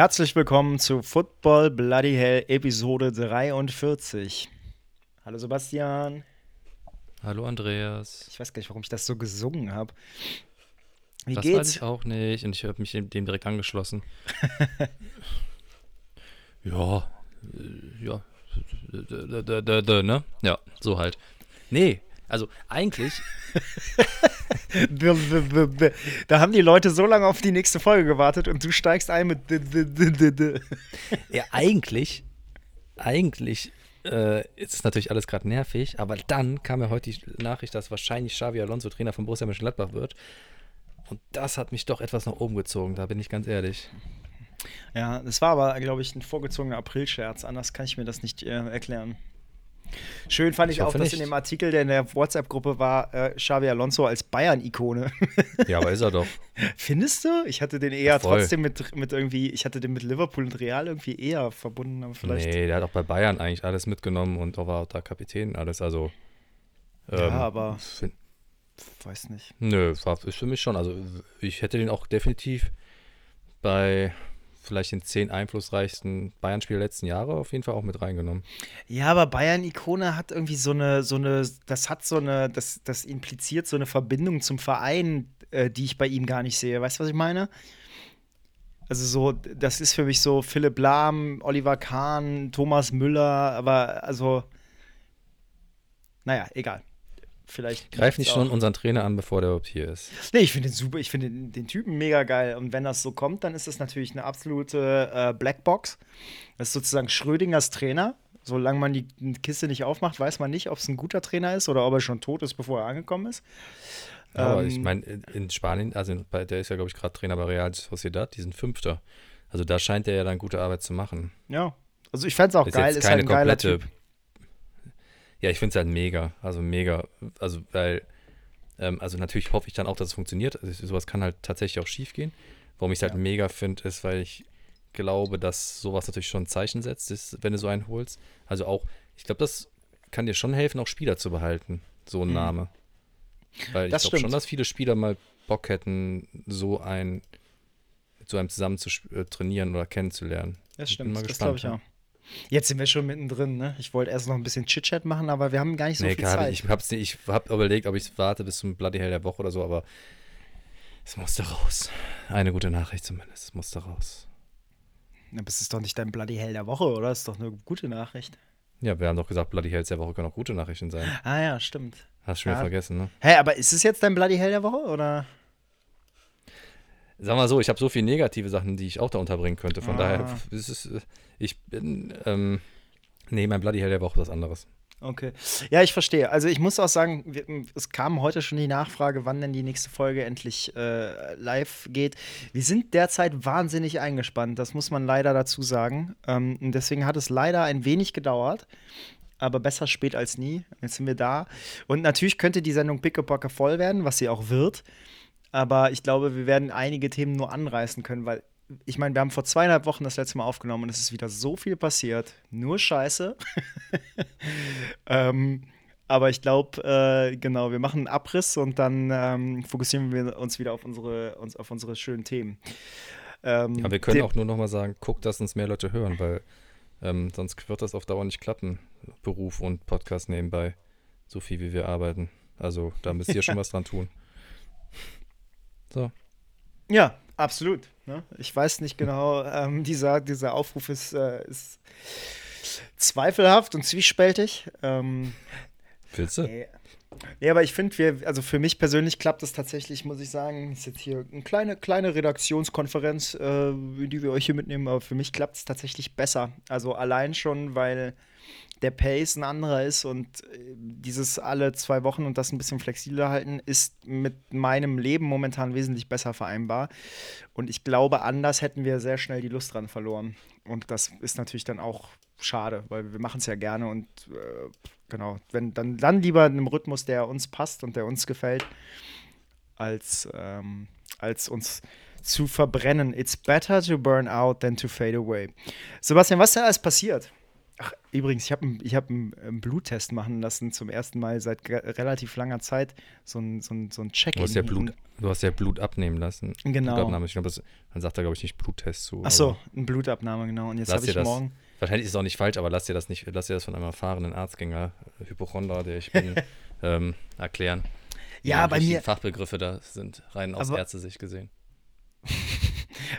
Herzlich willkommen zu Football Bloody Hell Episode 43. Hallo Sebastian. Hallo Andreas. Ich weiß gar nicht, warum ich das so gesungen habe. Wie das geht's? weiß ich auch nicht und ich habe mich dem direkt angeschlossen. ja, äh, ja, ne? Ja, so halt. Nee, also eigentlich. da haben die Leute so lange auf die nächste Folge gewartet und du steigst ein mit. ja, eigentlich. Eigentlich äh, ist es natürlich alles gerade nervig, aber dann kam ja heute die Nachricht, dass wahrscheinlich Xavi Alonso Trainer von Borussia Mönchengladbach wird. Und das hat mich doch etwas nach oben gezogen, da bin ich ganz ehrlich. Ja, das war aber, glaube ich, ein vorgezogener Aprilscherz. Anders kann ich mir das nicht äh, erklären. Schön fand ich, ich auch, dass nicht. in dem Artikel, der in der WhatsApp-Gruppe war, äh, Xavi Alonso als Bayern-Ikone. ja, aber ist er doch. Findest du? Ich hatte den eher Voll. trotzdem mit, mit irgendwie, ich hatte den mit Liverpool und Real irgendwie eher verbunden. Aber vielleicht nee, der hat auch bei Bayern eigentlich alles mitgenommen und da war auch da Kapitän alles. Also. Ähm, ja, aber. Find, weiß nicht. Nö, war, ist für mich schon. Also, ich hätte den auch definitiv bei vielleicht den zehn einflussreichsten Bayern-Spiele der letzten Jahre auf jeden Fall auch mit reingenommen. Ja, aber Bayern-Ikone hat irgendwie so eine, so eine, das hat so eine, das, das impliziert so eine Verbindung zum Verein, äh, die ich bei ihm gar nicht sehe. Weißt du, was ich meine? Also so, das ist für mich so Philipp Lahm, Oliver Kahn, Thomas Müller, aber also, naja, egal vielleicht. Greif nicht schon unseren Trainer an, bevor der überhaupt hier ist. Nee, ich finde den super, ich finde den, den, Typen mega geil. Und wenn das so kommt, dann ist das natürlich eine absolute äh, Blackbox. Das ist sozusagen Schrödingers Trainer. Solange man die Kiste nicht aufmacht, weiß man nicht, ob es ein guter Trainer ist oder ob er schon tot ist, bevor er angekommen ist. Aber ähm, ich meine, in Spanien, also bei, der ist ja, glaube ich, gerade Trainer bei Real Sociedad, die sind Fünfter. Also da scheint er ja dann gute Arbeit zu machen. Ja, also ich fände es auch ist geil, ist halt ein geiler Typ. Ja, ich finde es halt mega. Also mega. Also, weil, ähm, also natürlich hoffe ich dann auch, dass es funktioniert. Also, sowas kann halt tatsächlich auch schief gehen. Warum ich es halt ja. mega finde, ist, weil ich glaube, dass sowas natürlich schon ein Zeichen setzt, ist, wenn du so einen holst. Also auch, ich glaube, das kann dir schon helfen, auch Spieler zu behalten, so ein mhm. Name. Weil ich glaube schon, dass viele Spieler mal Bock hätten, so ein mit so einem zusammen zu äh, trainieren oder kennenzulernen. Das stimmt, das glaube ich auch. Jetzt sind wir schon mittendrin, ne? Ich wollte erst noch ein bisschen Chit-Chat machen, aber wir haben gar nicht so nee, viel Zeit. Ich habe ich hab überlegt, ob ich warte bis zum Bloody Hell der Woche oder so, aber es musste raus. Eine gute Nachricht zumindest. Es musste raus. Aber es ist doch nicht dein Bloody Hell der Woche, oder? Das ist doch eine gute Nachricht. Ja, wir haben doch gesagt, Bloody Hells der Woche können auch gute Nachrichten sein. Ah ja, stimmt. Hast du schon ja. wieder vergessen, ne? Hä, hey, aber ist es jetzt dein Bloody Hell der Woche, oder? Sag mal so, ich habe so viele negative Sachen, die ich auch da unterbringen könnte. Von ah. daher ist es, ich bin, ähm, nee, mein Bloody Hell der Woche was anderes. Okay. Ja, ich verstehe. Also ich muss auch sagen, es kam heute schon die Nachfrage, wann denn die nächste Folge endlich äh, live geht. Wir sind derzeit wahnsinnig eingespannt, das muss man leider dazu sagen. Ähm, deswegen hat es leider ein wenig gedauert. Aber besser spät als nie. Jetzt sind wir da. Und natürlich könnte die Sendung Pickepacke voll werden, was sie auch wird. Aber ich glaube, wir werden einige Themen nur anreißen können, weil ich meine, wir haben vor zweieinhalb Wochen das letzte Mal aufgenommen und es ist wieder so viel passiert. Nur Scheiße. ähm, aber ich glaube, äh, genau, wir machen einen Abriss und dann ähm, fokussieren wir uns wieder auf unsere, uns, auf unsere schönen Themen. Ähm, ja, wir können auch nur noch mal sagen, guckt, dass uns mehr Leute hören, weil ähm, sonst wird das auf Dauer nicht klappen. Beruf und Podcast nebenbei, so viel wie wir arbeiten. Also da müsst ihr schon was dran tun. So. Ja, absolut. Ne? Ich weiß nicht genau, ähm, dieser, dieser Aufruf ist, äh, ist zweifelhaft und zwiespältig. Ähm, Willst du? Nee. Nee, aber ich finde, wir, also für mich persönlich klappt es tatsächlich, muss ich sagen, ist jetzt hier eine kleine, kleine Redaktionskonferenz, äh, die wir euch hier mitnehmen, aber für mich klappt es tatsächlich besser. Also allein schon, weil der Pace ein anderer ist und äh, dieses alle zwei Wochen und das ein bisschen flexibler halten, ist mit meinem Leben momentan wesentlich besser vereinbar. Und ich glaube, anders hätten wir sehr schnell die Lust dran verloren. Und das ist natürlich dann auch schade, weil wir machen es ja gerne und äh, genau, wenn dann, dann lieber in einem Rhythmus, der uns passt und der uns gefällt, als, ähm, als uns zu verbrennen. It's better to burn out than to fade away. Sebastian, was ist denn alles passiert? Ach, übrigens, ich habe ich hab einen, einen Bluttest machen lassen zum ersten Mal seit relativ langer Zeit. So ein, so ein, so ein Check-in. Du, hast ja Blut, du hast ja Blut abnehmen lassen. Genau. Blutabnahme. Ich glaube, man sagt da, glaube ich, nicht Bluttest zu. Ach so, eine Blutabnahme, genau. Und jetzt habe ich das, morgen. Wahrscheinlich ist es auch nicht falsch, aber lass dir das nicht, lass dir das von einem erfahrenen Arztgänger, Hypochonder, der ich bin, ähm, erklären. Ja, bei mir. Fachbegriffe da sind rein aus Ärztesicht gesehen.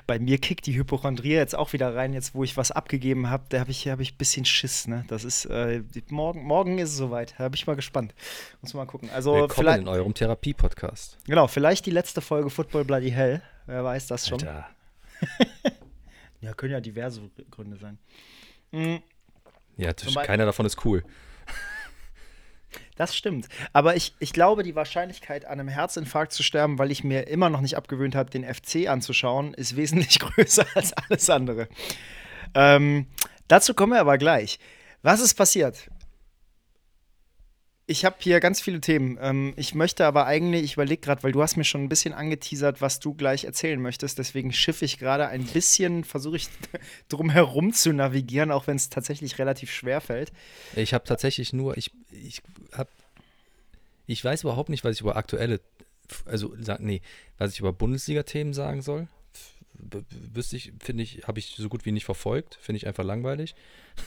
bei mir kickt die Hypochondrie jetzt auch wieder rein, jetzt wo ich was abgegeben habe. Da habe ich, hab ich ein bisschen Schiss. Ne? Das ist, äh, morgen, morgen ist es soweit. Da bin ich mal gespannt. Muss mal gucken. Also, Willkommen vielleicht, in eurem Therapie-Podcast. Genau, vielleicht die letzte Folge Football Bloody Hell. Wer weiß das schon. Alter. ja, können ja diverse Gründe sein. Mhm. Ja, keiner davon ist cool. Das stimmt. Aber ich, ich glaube, die Wahrscheinlichkeit, an einem Herzinfarkt zu sterben, weil ich mir immer noch nicht abgewöhnt habe, den FC anzuschauen, ist wesentlich größer als alles andere. Ähm, dazu kommen wir aber gleich. Was ist passiert? Ich habe hier ganz viele Themen. Ähm, ich möchte aber eigentlich, ich überlege gerade, weil du hast mir schon ein bisschen angeteasert, was du gleich erzählen möchtest. Deswegen schiffe ich gerade ein bisschen, versuche ich drum herum zu navigieren, auch wenn es tatsächlich relativ schwer fällt. Ich habe tatsächlich nur, ich, ich habe, ich weiß überhaupt nicht, was ich über aktuelle, also nee, was ich über Bundesliga-Themen sagen soll wüsste ich, finde ich, habe ich so gut wie nicht verfolgt. Finde ich einfach langweilig.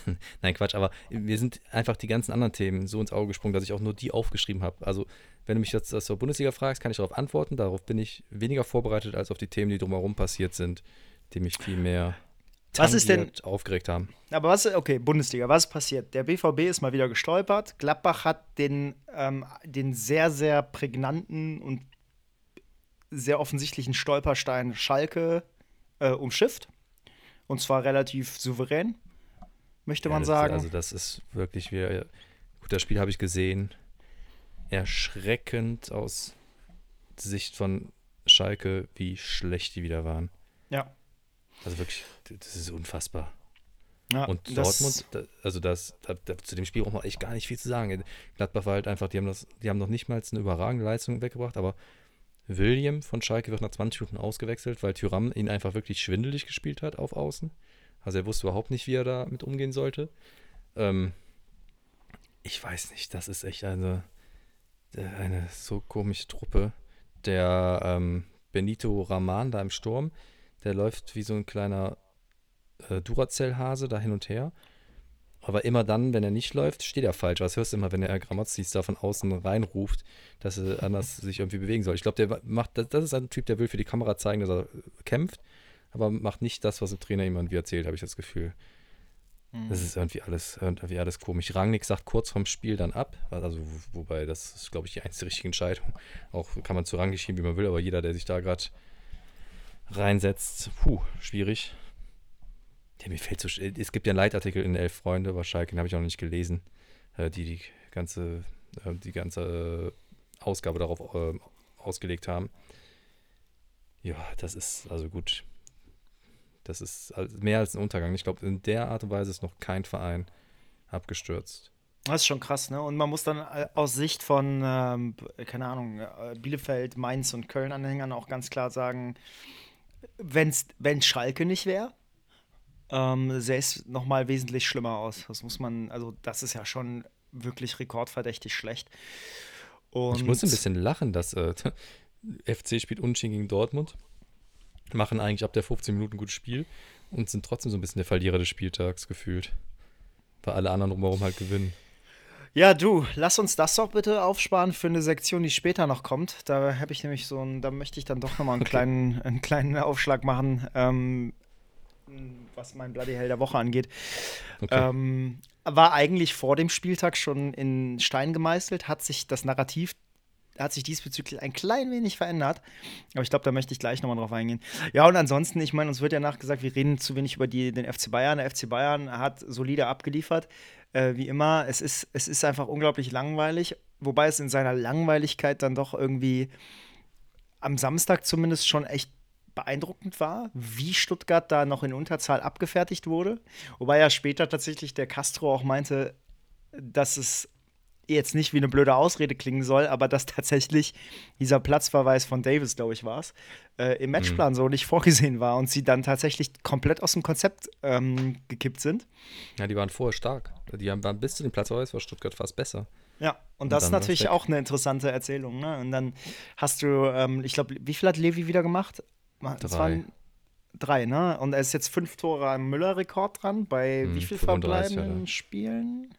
Nein, Quatsch, aber wir sind einfach die ganzen anderen Themen so ins Auge gesprungen, dass ich auch nur die aufgeschrieben habe. Also, wenn du mich jetzt zur Bundesliga fragst, kann ich darauf antworten. Darauf bin ich weniger vorbereitet als auf die Themen, die drumherum passiert sind, die mich viel mehr was ist denn aufgeregt haben. Aber was, okay, Bundesliga, was ist passiert? Der BVB ist mal wieder gestolpert. Gladbach hat den, ähm, den sehr, sehr prägnanten und sehr offensichtlichen Stolperstein Schalke äh, umschifft. Und zwar relativ souverän, möchte ja, man sagen. Also, das ist wirklich wieder. Gut, das Spiel habe ich gesehen. Erschreckend aus Sicht von Schalke, wie schlecht die wieder waren. Ja. Also wirklich, das ist unfassbar. Ja, und Dortmund, also das, da, da, zu dem Spiel braucht man echt gar nicht viel zu sagen. Gladbach war halt einfach, die haben das, die haben noch nicht mal eine überragende Leistung weggebracht, aber William von Schalke wird nach 20 Minuten ausgewechselt, weil Tyram ihn einfach wirklich schwindelig gespielt hat auf Außen. Also er wusste überhaupt nicht, wie er damit umgehen sollte. Ähm, ich weiß nicht, das ist echt eine, eine so komische Truppe. Der ähm, Benito Raman da im Sturm, der läuft wie so ein kleiner äh, Duracell-Hase da hin und her. Aber immer dann, wenn er nicht läuft, steht er falsch. Was hörst du immer, wenn der Grammatzis da von außen reinruft, dass er anders sich irgendwie bewegen soll? Ich glaube, der macht, das ist ein Typ, der will für die Kamera zeigen, dass er kämpft, aber macht nicht das, was der Trainer ihm irgendwie erzählt, habe ich das Gefühl. Mhm. Das ist irgendwie alles, irgendwie alles komisch. Rangnick sagt kurz vorm Spiel dann ab, also wobei das ist, glaube ich, die einzige richtige Entscheidung. Auch kann man zu Rangnick schieben, wie man will, aber jeder, der sich da gerade reinsetzt, puh, schwierig. Ja, mir fällt so. Es gibt ja einen Leitartikel in Elf Freunde über Schalke, den habe ich auch noch nicht gelesen, äh, die die ganze, äh, die ganze Ausgabe darauf äh, ausgelegt haben. Ja, das ist also gut. Das ist mehr als ein Untergang. Ich glaube, in der Art und Weise ist noch kein Verein abgestürzt. Das ist schon krass, ne? Und man muss dann aus Sicht von, ähm, keine Ahnung, Bielefeld, Mainz und Köln-Anhängern auch ganz klar sagen, wenn Schalke nicht wäre, ähm, sähe es nochmal wesentlich schlimmer aus. Das muss man, also das ist ja schon wirklich rekordverdächtig schlecht. Und ich muss ein bisschen lachen, dass äh, FC spielt unentschieden gegen Dortmund, machen eigentlich ab der 15 Minuten ein gutes Spiel und sind trotzdem so ein bisschen der Verlierer des Spieltags gefühlt. Weil alle anderen drumherum halt gewinnen. Ja, du, lass uns das doch bitte aufsparen für eine Sektion, die später noch kommt. Da habe ich nämlich so ein, da möchte ich dann doch nochmal einen, okay. kleinen, einen kleinen Aufschlag machen. Ähm, was mein Bloody Hell der Woche angeht. Okay. Ähm, war eigentlich vor dem Spieltag schon in Stein gemeißelt, hat sich das Narrativ hat sich diesbezüglich ein klein wenig verändert. Aber ich glaube, da möchte ich gleich nochmal drauf eingehen. Ja, und ansonsten, ich meine, uns wird ja nachgesagt, wir reden zu wenig über die, den FC Bayern. Der FC Bayern hat solide abgeliefert. Äh, wie immer, es ist, es ist einfach unglaublich langweilig, wobei es in seiner Langweiligkeit dann doch irgendwie am Samstag zumindest schon echt beeindruckend war, wie Stuttgart da noch in Unterzahl abgefertigt wurde. Wobei ja später tatsächlich der Castro auch meinte, dass es jetzt nicht wie eine blöde Ausrede klingen soll, aber dass tatsächlich dieser Platzverweis von Davis, glaube ich, war es, äh, im Matchplan mhm. so nicht vorgesehen war und sie dann tatsächlich komplett aus dem Konzept ähm, gekippt sind. Ja, die waren vorher stark. Die haben, waren bis zu dem Platzverweis war Stuttgart fast besser. Ja, und, und das ist natürlich auch eine interessante Erzählung. Ne? Und dann hast du, ähm, ich glaube, wie viel hat Levi wieder gemacht? Das drei. waren drei, ne? Und er ist jetzt fünf Tore am Müller-Rekord dran. Bei hm, wie viel verbleibenden Spielen?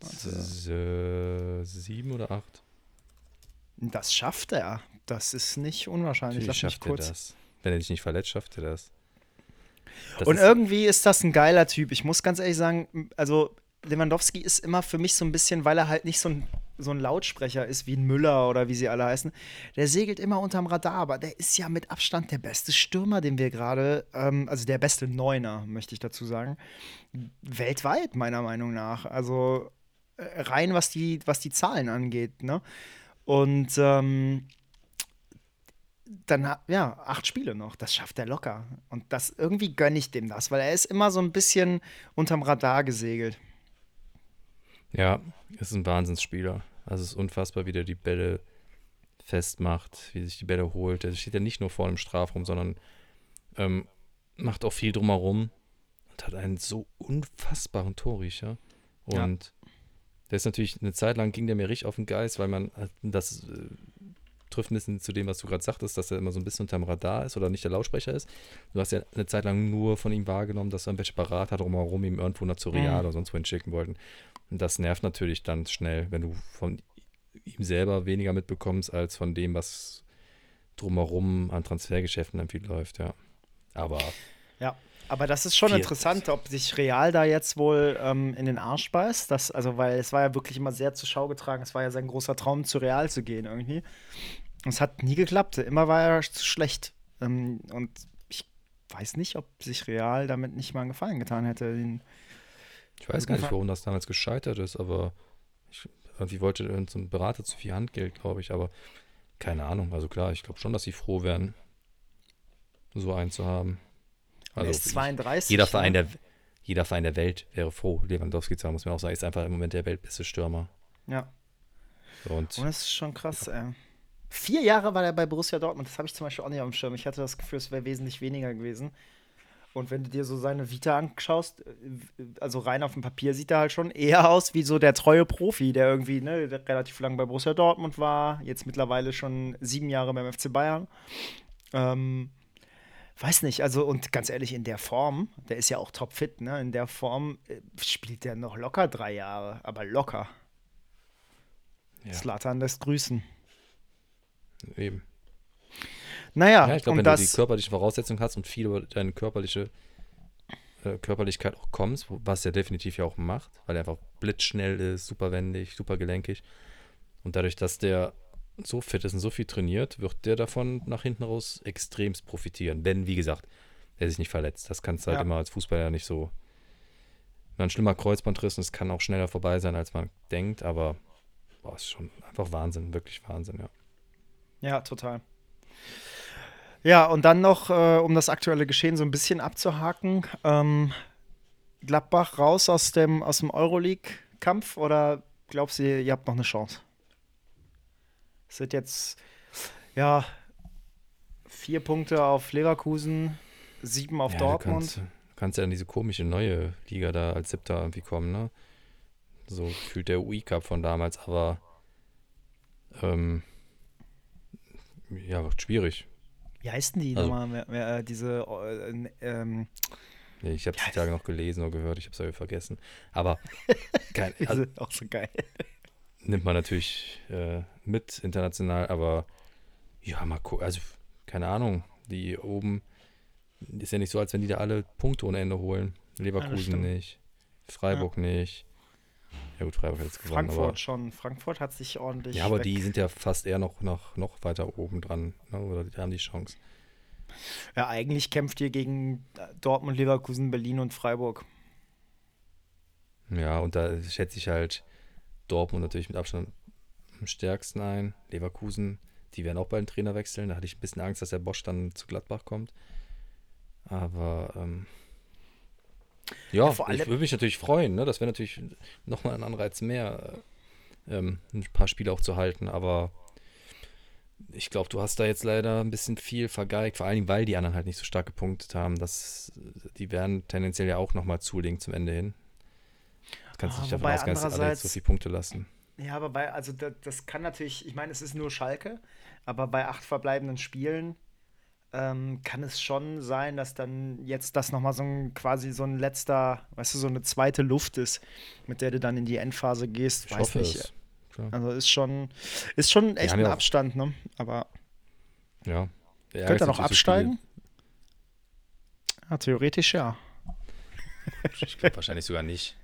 Warte. Sieben oder acht? Das schafft er. Das ist nicht unwahrscheinlich. Lass schafft kurz. er das. Wenn er dich nicht verletzt, schafft er das. das und ist irgendwie ist das ein geiler Typ. Ich muss ganz ehrlich sagen, also Lewandowski ist immer für mich so ein bisschen, weil er halt nicht so ein, so ein Lautsprecher ist wie ein Müller oder wie sie alle heißen. Der segelt immer unterm Radar, aber der ist ja mit Abstand der beste Stürmer, den wir gerade, ähm, also der beste Neuner, möchte ich dazu sagen, weltweit, meiner Meinung nach. Also äh, rein, was die, was die Zahlen angeht. Ne? Und ähm, dann, ja, acht Spiele noch. Das schafft er locker. Und das irgendwie gönne ich dem das, weil er ist immer so ein bisschen unterm Radar gesegelt. Ja, ist ein Wahnsinnsspieler. Also es ist unfassbar, wie der die Bälle festmacht, wie sich die Bälle holt. Er steht ja nicht nur vor dem Strafraum, sondern ähm, macht auch viel drumherum und hat einen so unfassbaren Torriecher. Und ja. Der ist natürlich eine Zeit lang ging der mir richtig auf den Geist, weil man das äh, trifft ein bisschen zu dem, was du gerade sagtest, dass er immer so ein bisschen unterm Radar ist oder nicht der Lautsprecher ist. Du hast ja eine Zeit lang nur von ihm wahrgenommen, dass er irgendwelche Berater drumherum ihm irgendwo nach zu Real mhm. oder sonst wohin schicken wollten. Und das nervt natürlich dann schnell, wenn du von ihm selber weniger mitbekommst, als von dem, was drumherum an Transfergeschäften dann viel läuft, ja. Aber ja. Aber das ist schon interessant, ob sich Real da jetzt wohl ähm, in den Arsch beißt. Das, also, weil es war ja wirklich immer sehr zur Schau getragen. Es war ja sein großer Traum, zu Real zu gehen irgendwie. Und es hat nie geklappt. Immer war er zu schlecht. Ähm, und ich weiß nicht, ob sich Real damit nicht mal einen Gefallen getan hätte. Den, ich weiß gar nicht, warum das damals gescheitert ist, aber ich, irgendwie wollte so ein Berater zu viel Handgeld, glaube ich. Aber keine Ahnung. Also klar, ich glaube schon, dass sie froh wären, so einen zu haben. Also ist 32. Jeder Verein, der, jeder Verein der Welt wäre froh, Lewandowski haben, muss man auch sagen. Ist einfach im Moment der weltbeste Stürmer. Ja. Und, und oh, das ist schon krass, ja. ey. Vier Jahre war er bei Borussia Dortmund. Das habe ich zum Beispiel auch nicht auf dem Schirm. Ich hatte das Gefühl, es wäre wesentlich weniger gewesen. Und wenn du dir so seine Vita anschaust, äh, also rein auf dem Papier sieht er halt schon eher aus wie so der treue Profi, der irgendwie ne, der relativ lang bei Borussia Dortmund war, jetzt mittlerweile schon sieben Jahre beim FC Bayern. Ähm, weiß nicht, also und ganz ehrlich, in der Form, der ist ja auch topfit, ne? In der Form äh, spielt der noch locker drei Jahre, aber locker. Ja. Slatan lässt grüßen. Eben. Naja, ja, ich glaube, wenn du die körperliche Voraussetzung hast und viel über deine körperliche äh, Körperlichkeit auch kommst, was er definitiv ja auch macht, weil er einfach blitzschnell ist, super wendig, super gelenkig. Und dadurch, dass der so fit ist und so viel trainiert, wird der davon nach hinten raus extremst profitieren. Wenn, wie gesagt, er sich nicht verletzt. Das kannst du halt ja. immer als Fußballer nicht so. Ein schlimmer Kreuzbandriss und es kann auch schneller vorbei sein, als man denkt, aber boah, ist schon einfach Wahnsinn, wirklich Wahnsinn, ja. Ja, total. Ja, und dann noch, äh, um das aktuelle Geschehen so ein bisschen abzuhaken, ähm, Gladbach raus aus dem, aus dem Euroleague-Kampf oder glaubst du, ihr habt noch eine Chance? Es sind jetzt, ja, vier Punkte auf Leverkusen, sieben auf ja, Dortmund. Du kannst, kannst, ja in diese komische neue Liga da als Siebter irgendwie kommen, ne? So fühlt der UI-Cup von damals, aber ähm, ja, wird schwierig. Wie heißen die also, nochmal? Äh, diese äh, ähm, Nee, ich habe es die Tage noch gelesen oder gehört, ich habe es ja vergessen. Aber geil. Also, auch so geil nimmt man natürlich äh, mit international, aber ja, mal gucken. Also, keine Ahnung, die oben ist ja nicht so, als wenn die da alle Punkte ohne Ende holen. Leverkusen ja, nicht, Freiburg ja. nicht. Ja gut, Freiburg hat jetzt gewonnen. Frankfurt aber, schon. Frankfurt hat sich ordentlich. Ja, aber weg. die sind ja fast eher noch, noch, noch weiter oben dran. Ne? Oder die haben die Chance. Ja, eigentlich kämpft ihr gegen Dortmund, Leverkusen, Berlin und Freiburg. Ja, und da schätze ich halt, Dortmund natürlich mit Abstand am stärksten ein. Leverkusen, die werden auch bald einen Trainer wechseln. Da hatte ich ein bisschen Angst, dass der Bosch dann zu Gladbach kommt. Aber ähm, ja, ja ich würde mich natürlich freuen. Ne? Das wäre natürlich nochmal ein Anreiz mehr. ähm, ein paar Spiele auch zu halten, aber ich glaube, du hast da jetzt leider ein bisschen viel vergeigt, vor allem, weil die anderen halt nicht so stark gepunktet haben. Das, die werden tendenziell ja auch nochmal zulegen zum Ende hin. Du kannst ah, nicht davon ausgehen, dass alle so viele Punkte lassen. Ja, aber bei, also das, das kann natürlich, ich meine, es ist nur Schalke, aber bei acht verbleibenden Spielen ähm, kann es schon sein, dass dann jetzt das nochmal so ein quasi so ein letzter, weißt du, so eine zweite Luft ist, mit der du dann in die Endphase gehst. Ich Weiß hoffe nicht. Es. Also ist schon, ist schon echt ein Abstand, ne? Aber ja. ja könnte er noch absteigen? Ja, theoretisch ja. Ich glaube wahrscheinlich sogar nicht.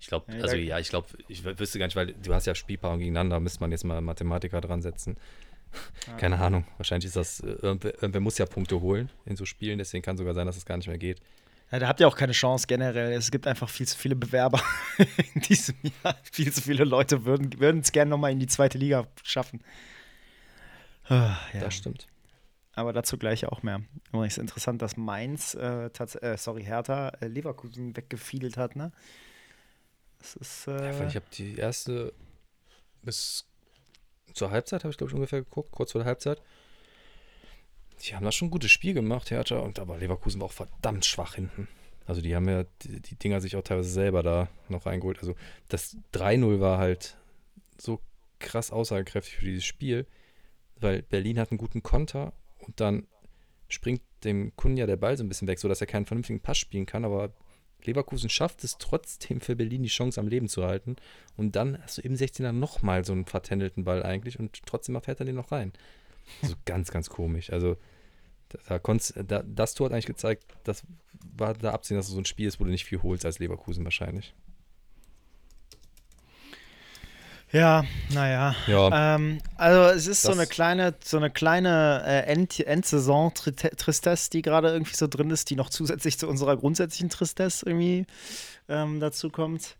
Ich glaube, also ja, ich glaube, ich wüsste gar nicht, weil du hast ja Spielpaare gegeneinander, müsste man jetzt mal Mathematiker dran setzen. Keine Ahnung. Wahrscheinlich ist das, äh, irgendwer, irgendwer, muss ja Punkte holen in so Spielen, deswegen kann sogar sein, dass es gar nicht mehr geht. Ja, da habt ihr auch keine Chance generell. Es gibt einfach viel zu viele Bewerber in diesem Jahr. Viel zu viele Leute würden es gerne nochmal in die zweite Liga schaffen. Ah, ja. Das stimmt. Aber dazu gleich auch mehr. Übrigens interessant, dass Mainz, äh, äh, sorry, Hertha, äh, Leverkusen weggefiedelt hat, ne? Das ist. Äh ja, ich habe die erste bis zur Halbzeit, habe ich glaube ich ungefähr geguckt, kurz vor der Halbzeit. Die haben da schon ein gutes Spiel gemacht, Hertha, und aber Leverkusen war auch verdammt schwach hinten. Also die haben ja die, die Dinger sich auch teilweise selber da noch reingeholt. Also das 3-0 war halt so krass aussagekräftig für dieses Spiel, weil Berlin hat einen guten Konter und dann springt dem Kunden ja der Ball so ein bisschen weg, sodass er keinen vernünftigen Pass spielen kann, aber Leverkusen schafft es trotzdem für Berlin die Chance am Leben zu halten. Und dann hast du im 16er nochmal so einen vertändelten Ball eigentlich und trotzdem fährt er den noch rein. Also ganz, ganz komisch. Also da, da da, das Tor hat eigentlich gezeigt, das war da absehen, dass es so ein Spiel ist, wo du nicht viel holst als Leverkusen wahrscheinlich. Ja, naja. Ja. Ähm, also es ist das so eine kleine, so eine kleine äh, End Endsaison-Tristesse, die gerade irgendwie so drin ist, die noch zusätzlich zu unserer grundsätzlichen Tristesse irgendwie ähm, dazu kommt.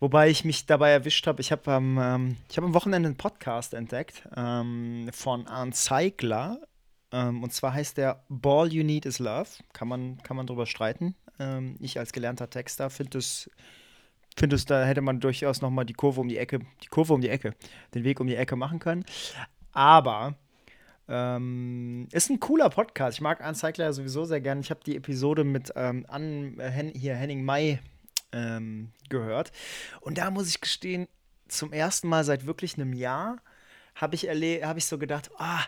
Wobei ich mich dabei erwischt habe, ich habe am, ähm, hab am Wochenende einen Podcast entdeckt ähm, von Arndt Zeigler. Ähm, und zwar heißt der Ball You Need Is Love. Kann man, kann man drüber streiten. Ähm, ich als gelernter Texter finde es finde da hätte man durchaus noch mal die Kurve um die Ecke, die Kurve um die Ecke, den Weg um die Ecke machen können. Aber ähm, ist ein cooler Podcast. Ich mag Uncycler sowieso sehr gerne. Ich habe die Episode mit ähm, an, äh, Hen hier Henning May ähm, gehört. Und da muss ich gestehen, zum ersten Mal seit wirklich einem Jahr habe ich, hab ich so gedacht, ah,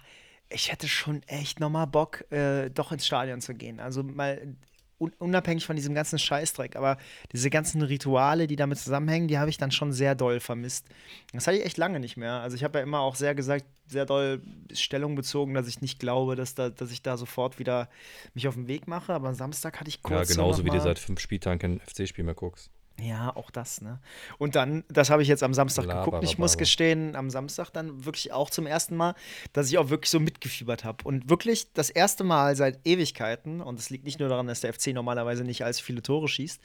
ich hätte schon echt nochmal Bock, äh, doch ins Stadion zu gehen. Also mal unabhängig von diesem ganzen Scheißdreck, aber diese ganzen Rituale, die damit zusammenhängen, die habe ich dann schon sehr doll vermisst. Das hatte ich echt lange nicht mehr. Also ich habe ja immer auch sehr gesagt, sehr doll Stellung bezogen, dass ich nicht glaube, dass, da, dass ich da sofort wieder mich auf den Weg mache. Aber am Samstag hatte ich kurz. Ja, genauso wie du seit fünf Spieltagen kein FC-Spiel mehr guckst. Ja, auch das, ne? Und dann, das habe ich jetzt am Samstag Laber, geguckt. Ich muss gestehen, am Samstag dann wirklich auch zum ersten Mal, dass ich auch wirklich so mitgefiebert habe. Und wirklich das erste Mal seit Ewigkeiten, und es liegt nicht nur daran, dass der FC normalerweise nicht allzu viele Tore schießt,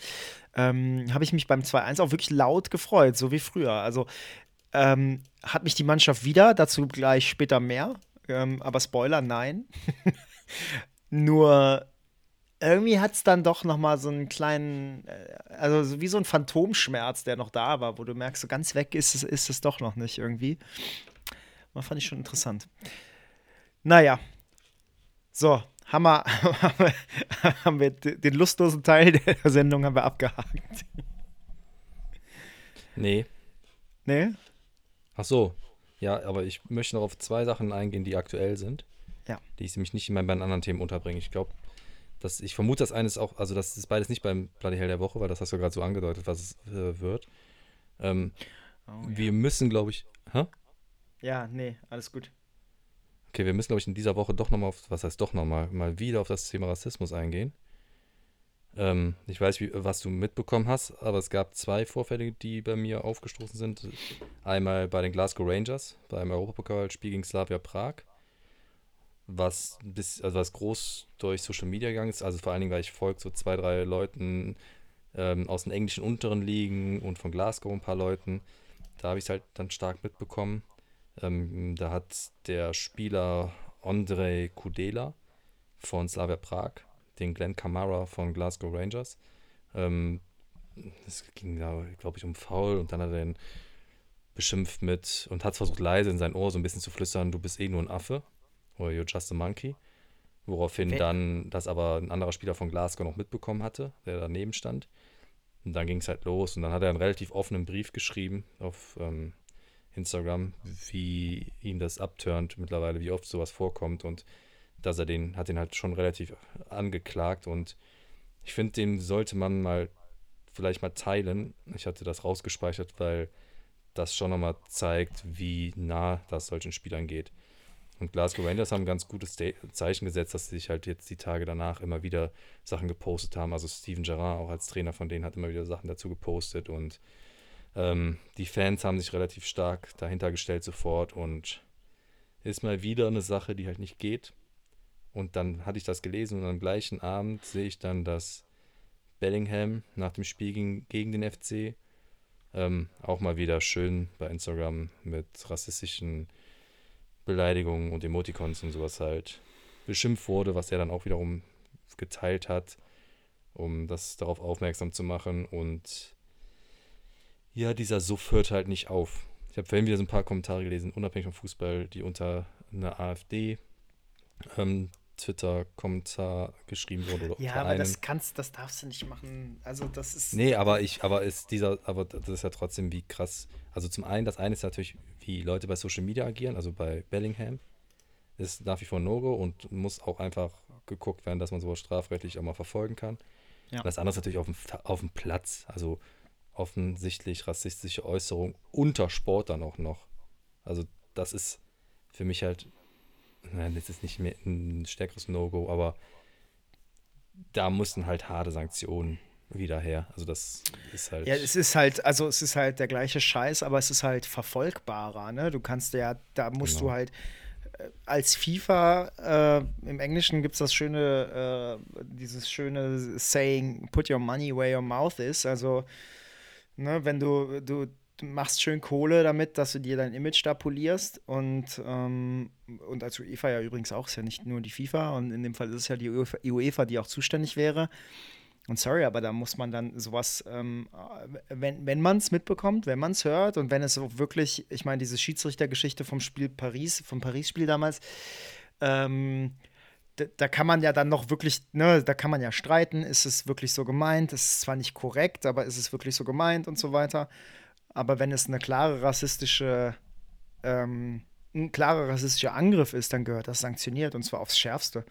ähm, habe ich mich beim 2-1 auch wirklich laut gefreut, so wie früher. Also ähm, hat mich die Mannschaft wieder, dazu gleich später mehr. Ähm, aber Spoiler, nein. Nur irgendwie hat es dann doch noch mal so einen kleinen, äh, also wie so ein Phantomschmerz, der noch da war, wo du merkst, so ganz weg ist es, ist es doch noch nicht irgendwie. Das fand ich schon interessant. Naja, so, haben wir, haben wir den lustlosen Teil der Sendung haben wir abgehakt. Nee. Nee? Ach so. Ja, aber ich möchte noch auf zwei Sachen eingehen, die aktuell sind. Ja. Die ich nämlich nicht in meinen anderen Themen unterbringe. Ich glaube, das, ich vermute, dass eines auch, also das ist beides nicht beim Bloody Hell der Woche, weil das hast du gerade so angedeutet, was es äh, wird. Ähm, oh, ja. Wir müssen, glaube ich. Hä? Ja, nee, alles gut. Okay, wir müssen, glaube ich, in dieser Woche doch nochmal auf, was heißt doch nochmal, mal wieder auf das Thema Rassismus eingehen. Ähm, ich weiß, wie, was du mitbekommen hast, aber es gab zwei Vorfälle, die bei mir aufgestoßen sind. Einmal bei den Glasgow Rangers, beim Europapokalspiel gegen Slavia Prag was bis, also was groß durch Social Media gegangen ist. Also vor allen Dingen, weil ich folge so zwei, drei Leuten ähm, aus den englischen unteren Ligen und von Glasgow ein paar Leuten. Da habe ich es halt dann stark mitbekommen. Ähm, da hat der Spieler Andrei Kudela von Slavia Prag, den Glenn Kamara von Glasgow Rangers. Ähm, ging da, glaube ich, um Foul und dann hat er den beschimpft mit und hat versucht leise in sein Ohr so ein bisschen zu flüstern, du bist eh nur ein Affe oder you're just a monkey. Woraufhin okay. dann das aber ein anderer Spieler von Glasgow noch mitbekommen hatte, der daneben stand. Und dann ging es halt los und dann hat er einen relativ offenen Brief geschrieben auf ähm, Instagram, wie ihn das abturnt mittlerweile, wie oft sowas vorkommt und dass er den, hat den halt schon relativ angeklagt und ich finde, den sollte man mal vielleicht mal teilen. Ich hatte das rausgespeichert, weil das schon nochmal zeigt, wie nah das solchen Spielern geht. Und Glasgow Rangers haben ein ganz gutes Zeichen gesetzt, dass sie sich halt jetzt die Tage danach immer wieder Sachen gepostet haben. Also Steven Gerrard, auch als Trainer von denen, hat immer wieder Sachen dazu gepostet. Und ähm, die Fans haben sich relativ stark dahinter gestellt sofort. Und ist mal wieder eine Sache, die halt nicht geht. Und dann hatte ich das gelesen und am gleichen Abend sehe ich dann, dass Bellingham nach dem Spiel gegen, gegen den FC ähm, auch mal wieder schön bei Instagram mit rassistischen Beleidigungen und Emoticons und sowas halt beschimpft wurde, was er dann auch wiederum geteilt hat, um das darauf aufmerksam zu machen. Und ja, dieser Suff hört halt nicht auf. Ich habe vorhin wieder so ein paar Kommentare gelesen, unabhängig vom Fußball, die unter einer AfD ähm, Twitter-Kommentar geschrieben wurde. Oder ja, aber das kannst, das darfst du nicht machen. Also das ist. Nee, aber ich, aber ist dieser, aber das ist ja trotzdem wie krass. Also zum einen, das eine ist natürlich, wie Leute bei Social Media agieren, also bei Bellingham. Ist nach wie vor No-Go und muss auch einfach geguckt werden, dass man sowas strafrechtlich auch mal verfolgen kann. Ja. Das andere ist natürlich auf dem, auf dem Platz. Also offensichtlich rassistische Äußerung unter Sport dann auch noch. Also das ist für mich halt nein, das ist nicht mehr ein stärkeres No-Go, aber da mussten halt harte Sanktionen wieder her. Also das ist halt. Ja, es ist halt, also es ist halt der gleiche Scheiß, aber es ist halt verfolgbarer, ne? Du kannst ja, da musst genau. du halt äh, als FIFA, äh, im Englischen gibt es das schöne, äh, dieses schöne Saying, put your money where your mouth is. Also, ne, wenn du, du machst schön Kohle damit, dass du dir dein Image da polierst. Und, ähm, und als UEFA ja übrigens auch, ist ja nicht nur die FIFA und in dem Fall ist es ja die UEFA, die auch zuständig wäre. Und sorry, aber da muss man dann sowas, ähm, wenn, wenn man es mitbekommt, wenn man es hört und wenn es so wirklich, ich meine, diese Schiedsrichtergeschichte vom Spiel Paris, vom Paris-Spiel damals, ähm, da, da, kann man ja dann noch wirklich, ne, da kann man ja streiten, ist es wirklich so gemeint, ist es zwar nicht korrekt, aber ist es wirklich so gemeint und so weiter. Aber wenn es eine klare rassistische, ähm, ein klarer rassistischer Angriff ist, dann gehört das sanktioniert und zwar aufs Schärfste.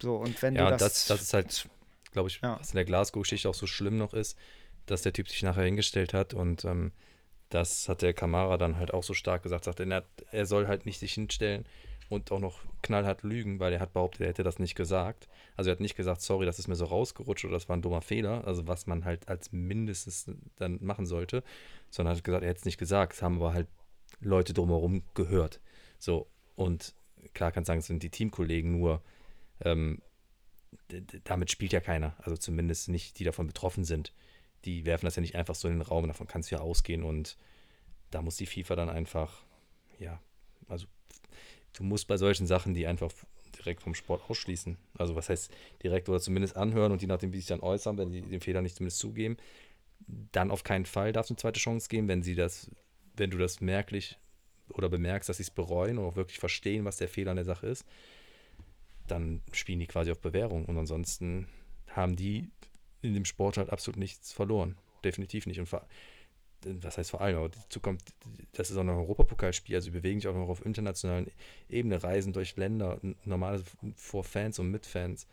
So, und wenn ja, du das, das, das ist halt, glaube ich, ja. was in der Glasgow-Geschichte auch so schlimm noch ist, dass der Typ sich nachher hingestellt hat und ähm, das hat der Kamara dann halt auch so stark gesagt, sagte, er, er soll halt nicht sich hinstellen und auch noch knallhart lügen, weil er hat behauptet, er hätte das nicht gesagt. Also er hat nicht gesagt, sorry, das ist mir so rausgerutscht oder das war ein dummer Fehler, also was man halt als mindestens dann machen sollte, sondern hat gesagt, er hätte es nicht gesagt, das haben aber halt Leute drumherum gehört. So, und klar kann sagen, es sind die Teamkollegen, nur ähm, damit spielt ja keiner, also zumindest nicht die davon betroffen sind. Die werfen das ja nicht einfach so in den Raum, davon kannst du ja ausgehen und da muss die FIFA dann einfach, ja, also du musst bei solchen Sachen die einfach direkt vom Sport ausschließen. Also was heißt direkt oder zumindest anhören und je nachdem, wie sich dann äußern, wenn sie den Fehler nicht zumindest zugeben, dann auf keinen Fall darf es eine zweite Chance geben, wenn sie das, wenn du das merklich oder bemerkst, dass sie es bereuen und auch wirklich verstehen, was der Fehler an der Sache ist, dann spielen die quasi auf Bewährung und ansonsten haben die in dem Sport halt absolut nichts verloren. Definitiv nicht. Und was heißt vor allem, aber dazu kommt, das ist auch ein Europapokalspiel, also sie bewegen sich auch noch auf internationalen Ebene, reisen durch Länder, normal vor Fans und mit Fans.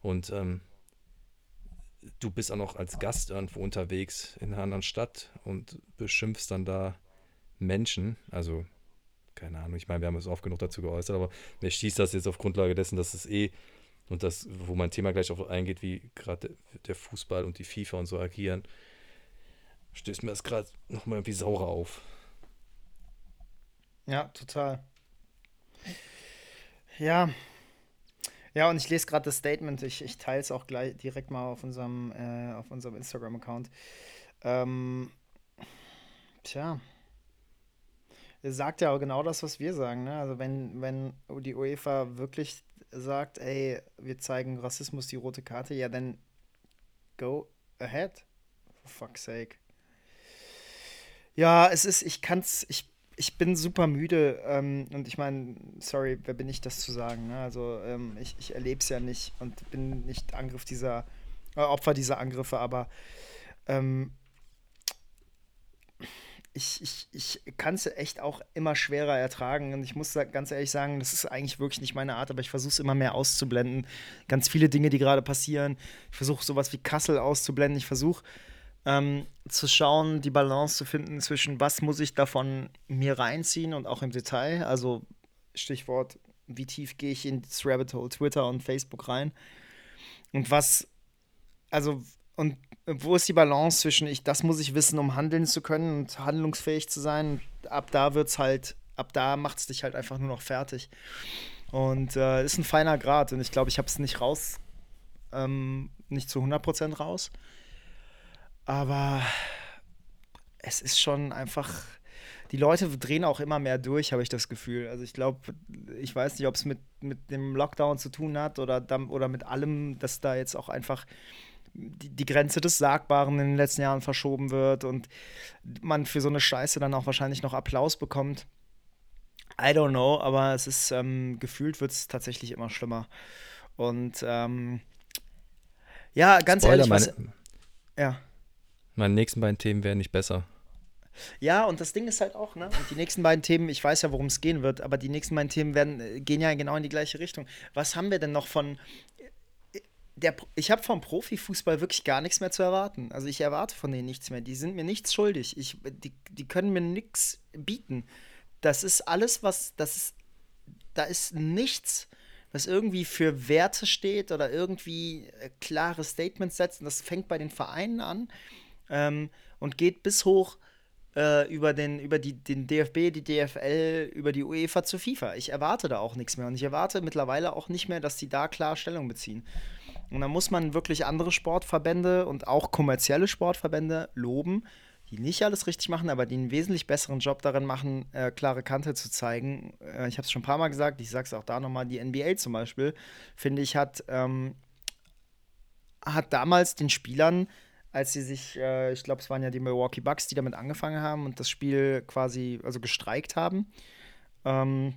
Und ähm, du bist auch noch als Gast irgendwo unterwegs in einer anderen Stadt und beschimpfst dann da Menschen, also keine Ahnung, ich meine, wir haben es oft genug dazu geäußert, aber mir schießt das jetzt auf Grundlage dessen, dass es eh und das, wo mein Thema gleich auch eingeht, wie gerade der Fußball und die FIFA und so agieren, stößt mir das gerade nochmal irgendwie saurer auf. Ja, total. Ja. Ja, und ich lese gerade das Statement. Ich, ich teile es auch gleich direkt mal auf unserem, äh, unserem Instagram-Account. Ähm, tja. Sagt ja auch genau das, was wir sagen. Ne? Also wenn, wenn die UEFA wirklich sagt, ey, wir zeigen Rassismus die rote Karte, ja, dann go ahead. For fuck's sake. Ja, es ist, ich kann's, ich, ich bin super müde ähm, und ich meine, sorry, wer bin ich, das zu sagen? Ne? Also ähm, ich, ich erlebe es ja nicht und bin nicht Angriff dieser, äh, Opfer dieser Angriffe, aber ähm, ich, ich, ich kann es echt auch immer schwerer ertragen. Und ich muss ganz ehrlich sagen, das ist eigentlich wirklich nicht meine Art, aber ich versuche es immer mehr auszublenden. Ganz viele Dinge, die gerade passieren. Ich versuche sowas wie Kassel auszublenden. Ich versuche ähm, zu schauen, die Balance zu finden zwischen, was muss ich davon mir reinziehen und auch im Detail. Also Stichwort, wie tief gehe ich in das Rabbit Hole Twitter und Facebook rein. Und was, also, und wo ist die Balance zwischen ich, das muss ich wissen, um handeln zu können und handlungsfähig zu sein. ab da wird's halt, ab da macht es dich halt einfach nur noch fertig. Und äh, ist ein feiner Grad und ich glaube, ich habe es nicht raus, ähm, nicht zu 100% raus. Aber es ist schon einfach, die Leute drehen auch immer mehr durch, habe ich das Gefühl. Also ich glaube, ich weiß nicht, ob es mit, mit dem Lockdown zu tun hat oder, oder mit allem, dass da jetzt auch einfach die, die Grenze des Sagbaren in den letzten Jahren verschoben wird und man für so eine Scheiße dann auch wahrscheinlich noch Applaus bekommt. I don't know, aber es ist ähm, gefühlt wird es tatsächlich immer schlimmer. Und ähm, ja, ganz Spoiler, ehrlich, was, meine, ja. Meine nächsten beiden Themen werden nicht besser. Ja, und das Ding ist halt auch, ne? Und die nächsten beiden Themen, ich weiß ja, worum es gehen wird, aber die nächsten beiden Themen werden, äh, gehen ja genau in die gleiche Richtung. Was haben wir denn noch von der, ich habe vom Profifußball wirklich gar nichts mehr zu erwarten. Also ich erwarte von denen nichts mehr. Die sind mir nichts schuldig. Ich, die, die können mir nichts bieten. Das ist alles, was, das ist, da ist nichts, was irgendwie für Werte steht oder irgendwie äh, klare Statements setzt. Und das fängt bei den Vereinen an ähm, und geht bis hoch äh, über, den, über die, den DFB, die DFL, über die UEFA zur FIFA. Ich erwarte da auch nichts mehr. Und ich erwarte mittlerweile auch nicht mehr, dass die da klar Stellung beziehen. Und da muss man wirklich andere Sportverbände und auch kommerzielle Sportverbände loben, die nicht alles richtig machen, aber die einen wesentlich besseren Job darin machen, äh, klare Kante zu zeigen. Äh, ich habe es schon ein paar Mal gesagt, ich sage es auch da nochmal, die NBA zum Beispiel, finde ich, hat, ähm, hat damals den Spielern, als sie sich, äh, ich glaube, es waren ja die Milwaukee Bucks, die damit angefangen haben und das Spiel quasi, also gestreikt haben, ähm,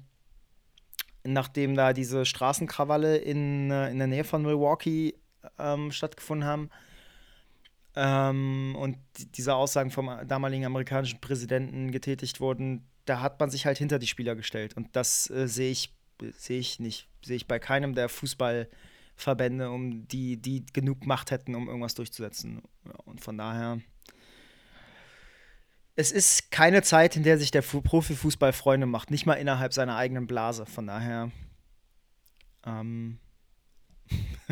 nachdem da diese Straßenkrawalle in, äh, in der Nähe von Milwaukee ähm, stattgefunden haben. Ähm, und diese Aussagen vom damaligen amerikanischen Präsidenten getätigt wurden, da hat man sich halt hinter die Spieler gestellt. Und das äh, sehe ich, sehe ich nicht. Sehe ich bei keinem der Fußballverbände, um die, die genug Macht hätten, um irgendwas durchzusetzen. Ja, und von daher es ist keine Zeit, in der sich der Profifußball Freunde macht, nicht mal innerhalb seiner eigenen Blase. Von daher. Ähm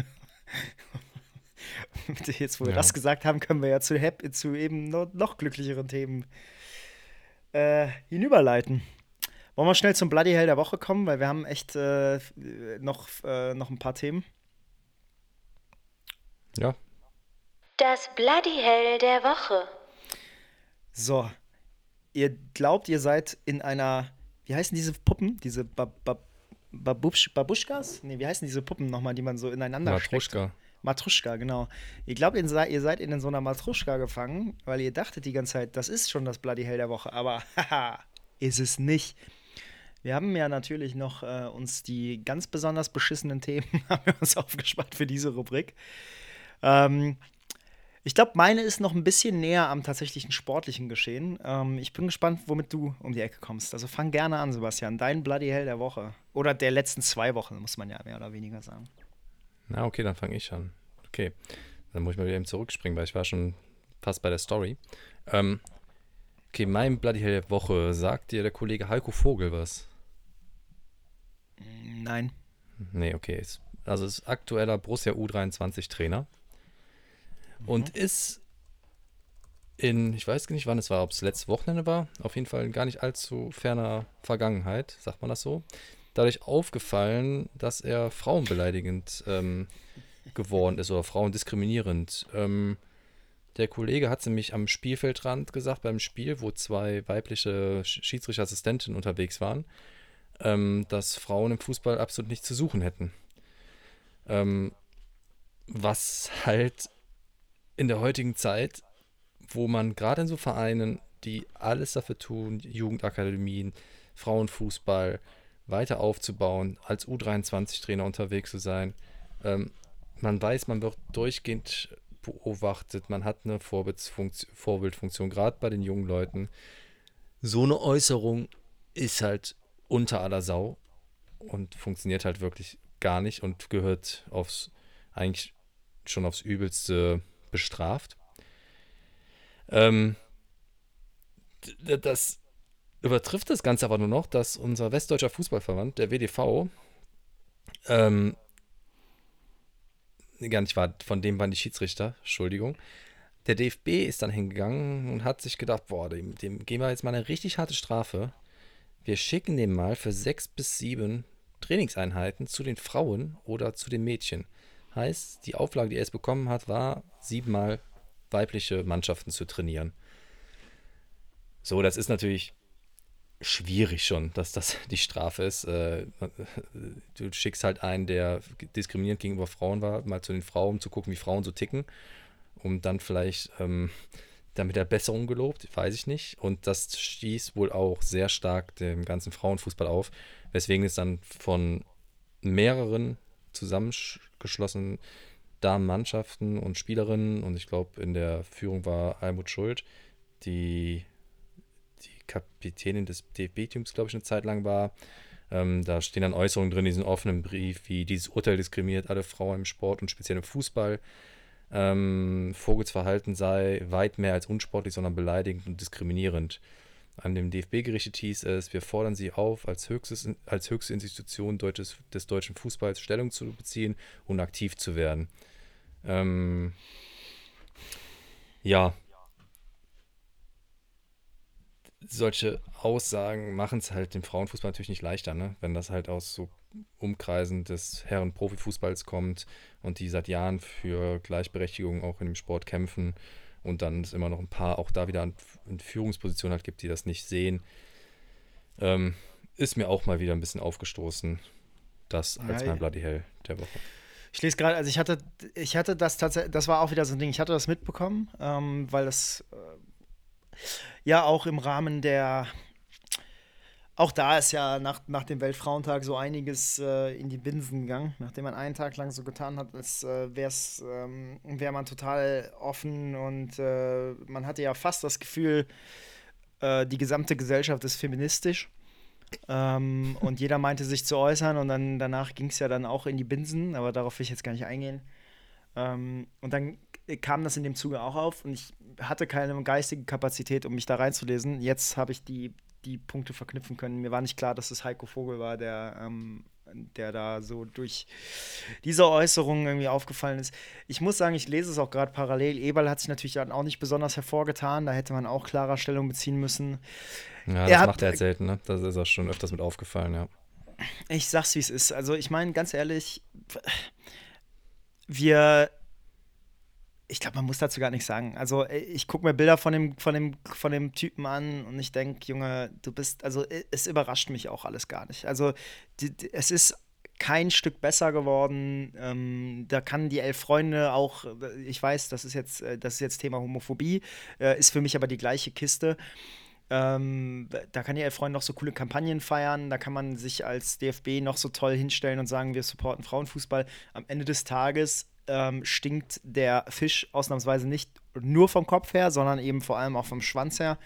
Jetzt, wo wir ja. das gesagt haben, können wir ja zu, zu eben noch, noch glücklicheren Themen äh, hinüberleiten. Wollen wir schnell zum Bloody Hell der Woche kommen, weil wir haben echt äh, noch, äh, noch ein paar Themen. Ja. Das Bloody Hell der Woche. So, ihr glaubt, ihr seid in einer, wie heißen diese Puppen? Diese ba ba Babusch Babuschkas? Nee, wie heißen diese Puppen nochmal, die man so ineinander Matruschka. Steckt? Matruschka, genau. Ihr glaubt, ihr seid, ihr seid in so einer Matruschka gefangen, weil ihr dachtet die ganze Zeit, das ist schon das Bloody Hell der Woche, aber haha, ist es nicht. Wir haben ja natürlich noch äh, uns die ganz besonders beschissenen Themen haben wir uns aufgespart für diese Rubrik. Ähm, ich glaube, meine ist noch ein bisschen näher am tatsächlichen sportlichen Geschehen. Ähm, ich bin gespannt, womit du um die Ecke kommst. Also fang gerne an, Sebastian. Dein Bloody Hell der Woche. Oder der letzten zwei Wochen, muss man ja mehr oder weniger sagen. Na, okay, dann fange ich an. Okay. Dann muss ich mal wieder eben zurückspringen, weil ich war schon fast bei der Story. Ähm, okay, mein Bloody Hell der Woche. Sagt dir der Kollege Heiko Vogel was? Nein. Nee, okay. Also ist aktueller Borussia U23-Trainer und mhm. ist in, ich weiß nicht, wann es war, ob es letztes Wochenende war, auf jeden Fall in gar nicht allzu ferner Vergangenheit, sagt man das so, dadurch aufgefallen, dass er frauenbeleidigend ähm, geworden ist oder frauendiskriminierend. Ähm, der Kollege hat es nämlich am Spielfeldrand gesagt, beim Spiel, wo zwei weibliche Schiedsrichterassistentinnen unterwegs waren, ähm, dass Frauen im Fußball absolut nichts zu suchen hätten. Ähm, was halt in der heutigen Zeit, wo man gerade in so Vereinen die alles dafür tun, Jugendakademien, Frauenfußball weiter aufzubauen, als U23-Trainer unterwegs zu sein. Ähm, man weiß, man wird durchgehend beobachtet, man hat eine Vorbildfunktion, gerade bei den jungen Leuten. So eine Äußerung ist halt unter aller Sau und funktioniert halt wirklich gar nicht und gehört aufs, eigentlich schon aufs Übelste bestraft. Ähm, das übertrifft das Ganze aber nur noch, dass unser westdeutscher Fußballverband, der WDV, ähm, gar nicht war, von dem waren die Schiedsrichter, Entschuldigung. Der DFB ist dann hingegangen und hat sich gedacht, boah, dem, dem geben wir jetzt mal eine richtig harte Strafe. Wir schicken den mal für sechs bis sieben Trainingseinheiten zu den Frauen oder zu den Mädchen. Heißt, die Auflage, die er es bekommen hat, war siebenmal weibliche Mannschaften zu trainieren. So, das ist natürlich schwierig schon, dass das die Strafe ist. Äh, du schickst halt einen, der diskriminierend gegenüber Frauen war, mal zu den Frauen, um zu gucken, wie Frauen so ticken, um dann vielleicht ähm, damit er Besserung gelobt, weiß ich nicht. Und das stieß wohl auch sehr stark dem ganzen Frauenfußball auf, weswegen es dann von mehreren zusammengeschlossenen Damenmannschaften und Spielerinnen und ich glaube in der Führung war Almut Schuld, die die Kapitänin des DFB-Teams, glaube ich, eine Zeit lang war. Ähm, da stehen dann Äußerungen drin in diesem offenen Brief, wie dieses Urteil diskriminiert alle Frauen im Sport und speziell im Fußball. Ähm, Vogels Verhalten sei weit mehr als unsportlich, sondern beleidigend und diskriminierend. An dem DFB-Gericht hieß es, wir fordern Sie auf, als, höchstes, als höchste Institution deutsches, des deutschen Fußballs Stellung zu beziehen und aktiv zu werden. Ähm, ja, solche Aussagen machen es halt dem Frauenfußball natürlich nicht leichter, ne? wenn das halt aus so Umkreisen des Herren-Profifußballs kommt und die seit Jahren für Gleichberechtigung auch in dem Sport kämpfen und dann es immer noch ein paar auch da wieder in Führungspositionen halt gibt, die das nicht sehen, ähm, ist mir auch mal wieder ein bisschen aufgestoßen. Das als ja, mein Bloody Hell der Woche. Ich lese gerade, also ich hatte, ich hatte das tatsächlich, das war auch wieder so ein Ding, ich hatte das mitbekommen, ähm, weil das äh, ja auch im Rahmen der auch da ist ja nach, nach dem Weltfrauentag so einiges äh, in die Binsen gegangen, nachdem man einen Tag lang so getan hat, als äh, ähm, wäre man total offen und äh, man hatte ja fast das Gefühl, äh, die gesamte Gesellschaft ist feministisch. Ähm, und jeder meinte sich zu äußern und dann danach ging es ja dann auch in die Binsen, aber darauf will ich jetzt gar nicht eingehen. Ähm, und dann kam das in dem Zuge auch auf und ich hatte keine geistige Kapazität, um mich da reinzulesen. Jetzt habe ich die, die Punkte verknüpfen können. Mir war nicht klar, dass es Heiko Vogel war, der, ähm, der da so durch diese Äußerungen irgendwie aufgefallen ist. Ich muss sagen, ich lese es auch gerade parallel. Eberl hat sich natürlich dann auch nicht besonders hervorgetan. Da hätte man auch klarer Stellung beziehen müssen. Ja, das er macht er halt selten, ne? Das ist auch schon öfters mit aufgefallen, ja. Ich sag's, wie es ist. Also, ich meine, ganz ehrlich, wir ich glaube, man muss dazu gar nichts sagen. Also ich gucke mir Bilder von dem, von, dem, von dem Typen an und ich denke, Junge, du bist, also es überrascht mich auch alles gar nicht. Also die, die, es ist kein Stück besser geworden. Ähm, da kann die Elf Freunde auch, ich weiß, das ist jetzt, äh, das ist jetzt Thema Homophobie, äh, ist für mich aber die gleiche Kiste. Ähm, da kann die Elf Freunde noch so coole Kampagnen feiern, da kann man sich als DFB noch so toll hinstellen und sagen, wir supporten Frauenfußball. Am Ende des Tages ähm, stinkt der Fisch ausnahmsweise nicht nur vom Kopf her, sondern eben vor allem auch vom Schwanz her.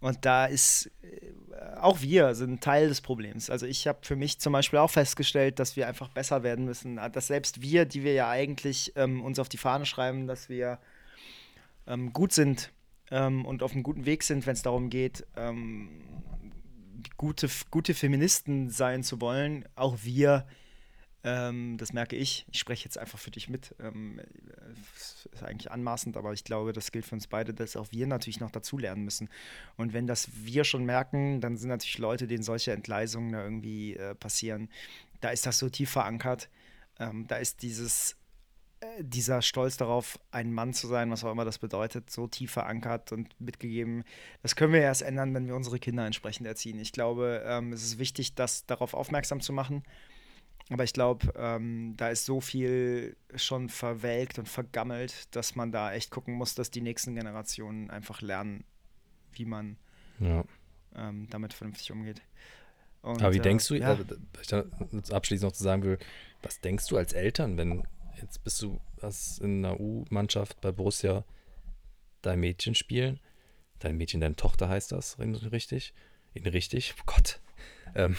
Und da ist äh, auch wir sind Teil des Problems. Also ich habe für mich zum Beispiel auch festgestellt, dass wir einfach besser werden müssen. Dass selbst wir, die wir ja eigentlich ähm, uns auf die Fahne schreiben, dass wir ähm, gut sind ähm, und auf einem guten Weg sind, wenn es darum geht, ähm, gute, gute Feministen sein zu wollen, auch wir ähm, das merke ich. Ich spreche jetzt einfach für dich mit. Ähm, ist eigentlich anmaßend, aber ich glaube, das gilt für uns beide, dass auch wir natürlich noch dazulernen müssen. Und wenn das wir schon merken, dann sind natürlich Leute, denen solche Entgleisungen da irgendwie äh, passieren. Da ist das so tief verankert. Ähm, da ist dieses äh, dieser Stolz darauf, ein Mann zu sein, was auch immer das bedeutet, so tief verankert und mitgegeben. Das können wir erst ändern, wenn wir unsere Kinder entsprechend erziehen. Ich glaube, ähm, es ist wichtig, das darauf aufmerksam zu machen aber ich glaube, ähm, da ist so viel schon verwelkt und vergammelt, dass man da echt gucken muss, dass die nächsten Generationen einfach lernen, wie man Ja. ähm, damit vernünftig umgeht. Und, Aber wie äh, denkst du, ja, äh, ich da abschließend noch zu sagen will, was denkst du als Eltern, wenn jetzt bist du was in einer U-Mannschaft bei Borussia dein Mädchen spielen, dein Mädchen, deine Tochter heißt das richtig, in richtig, oh Gott. Ähm,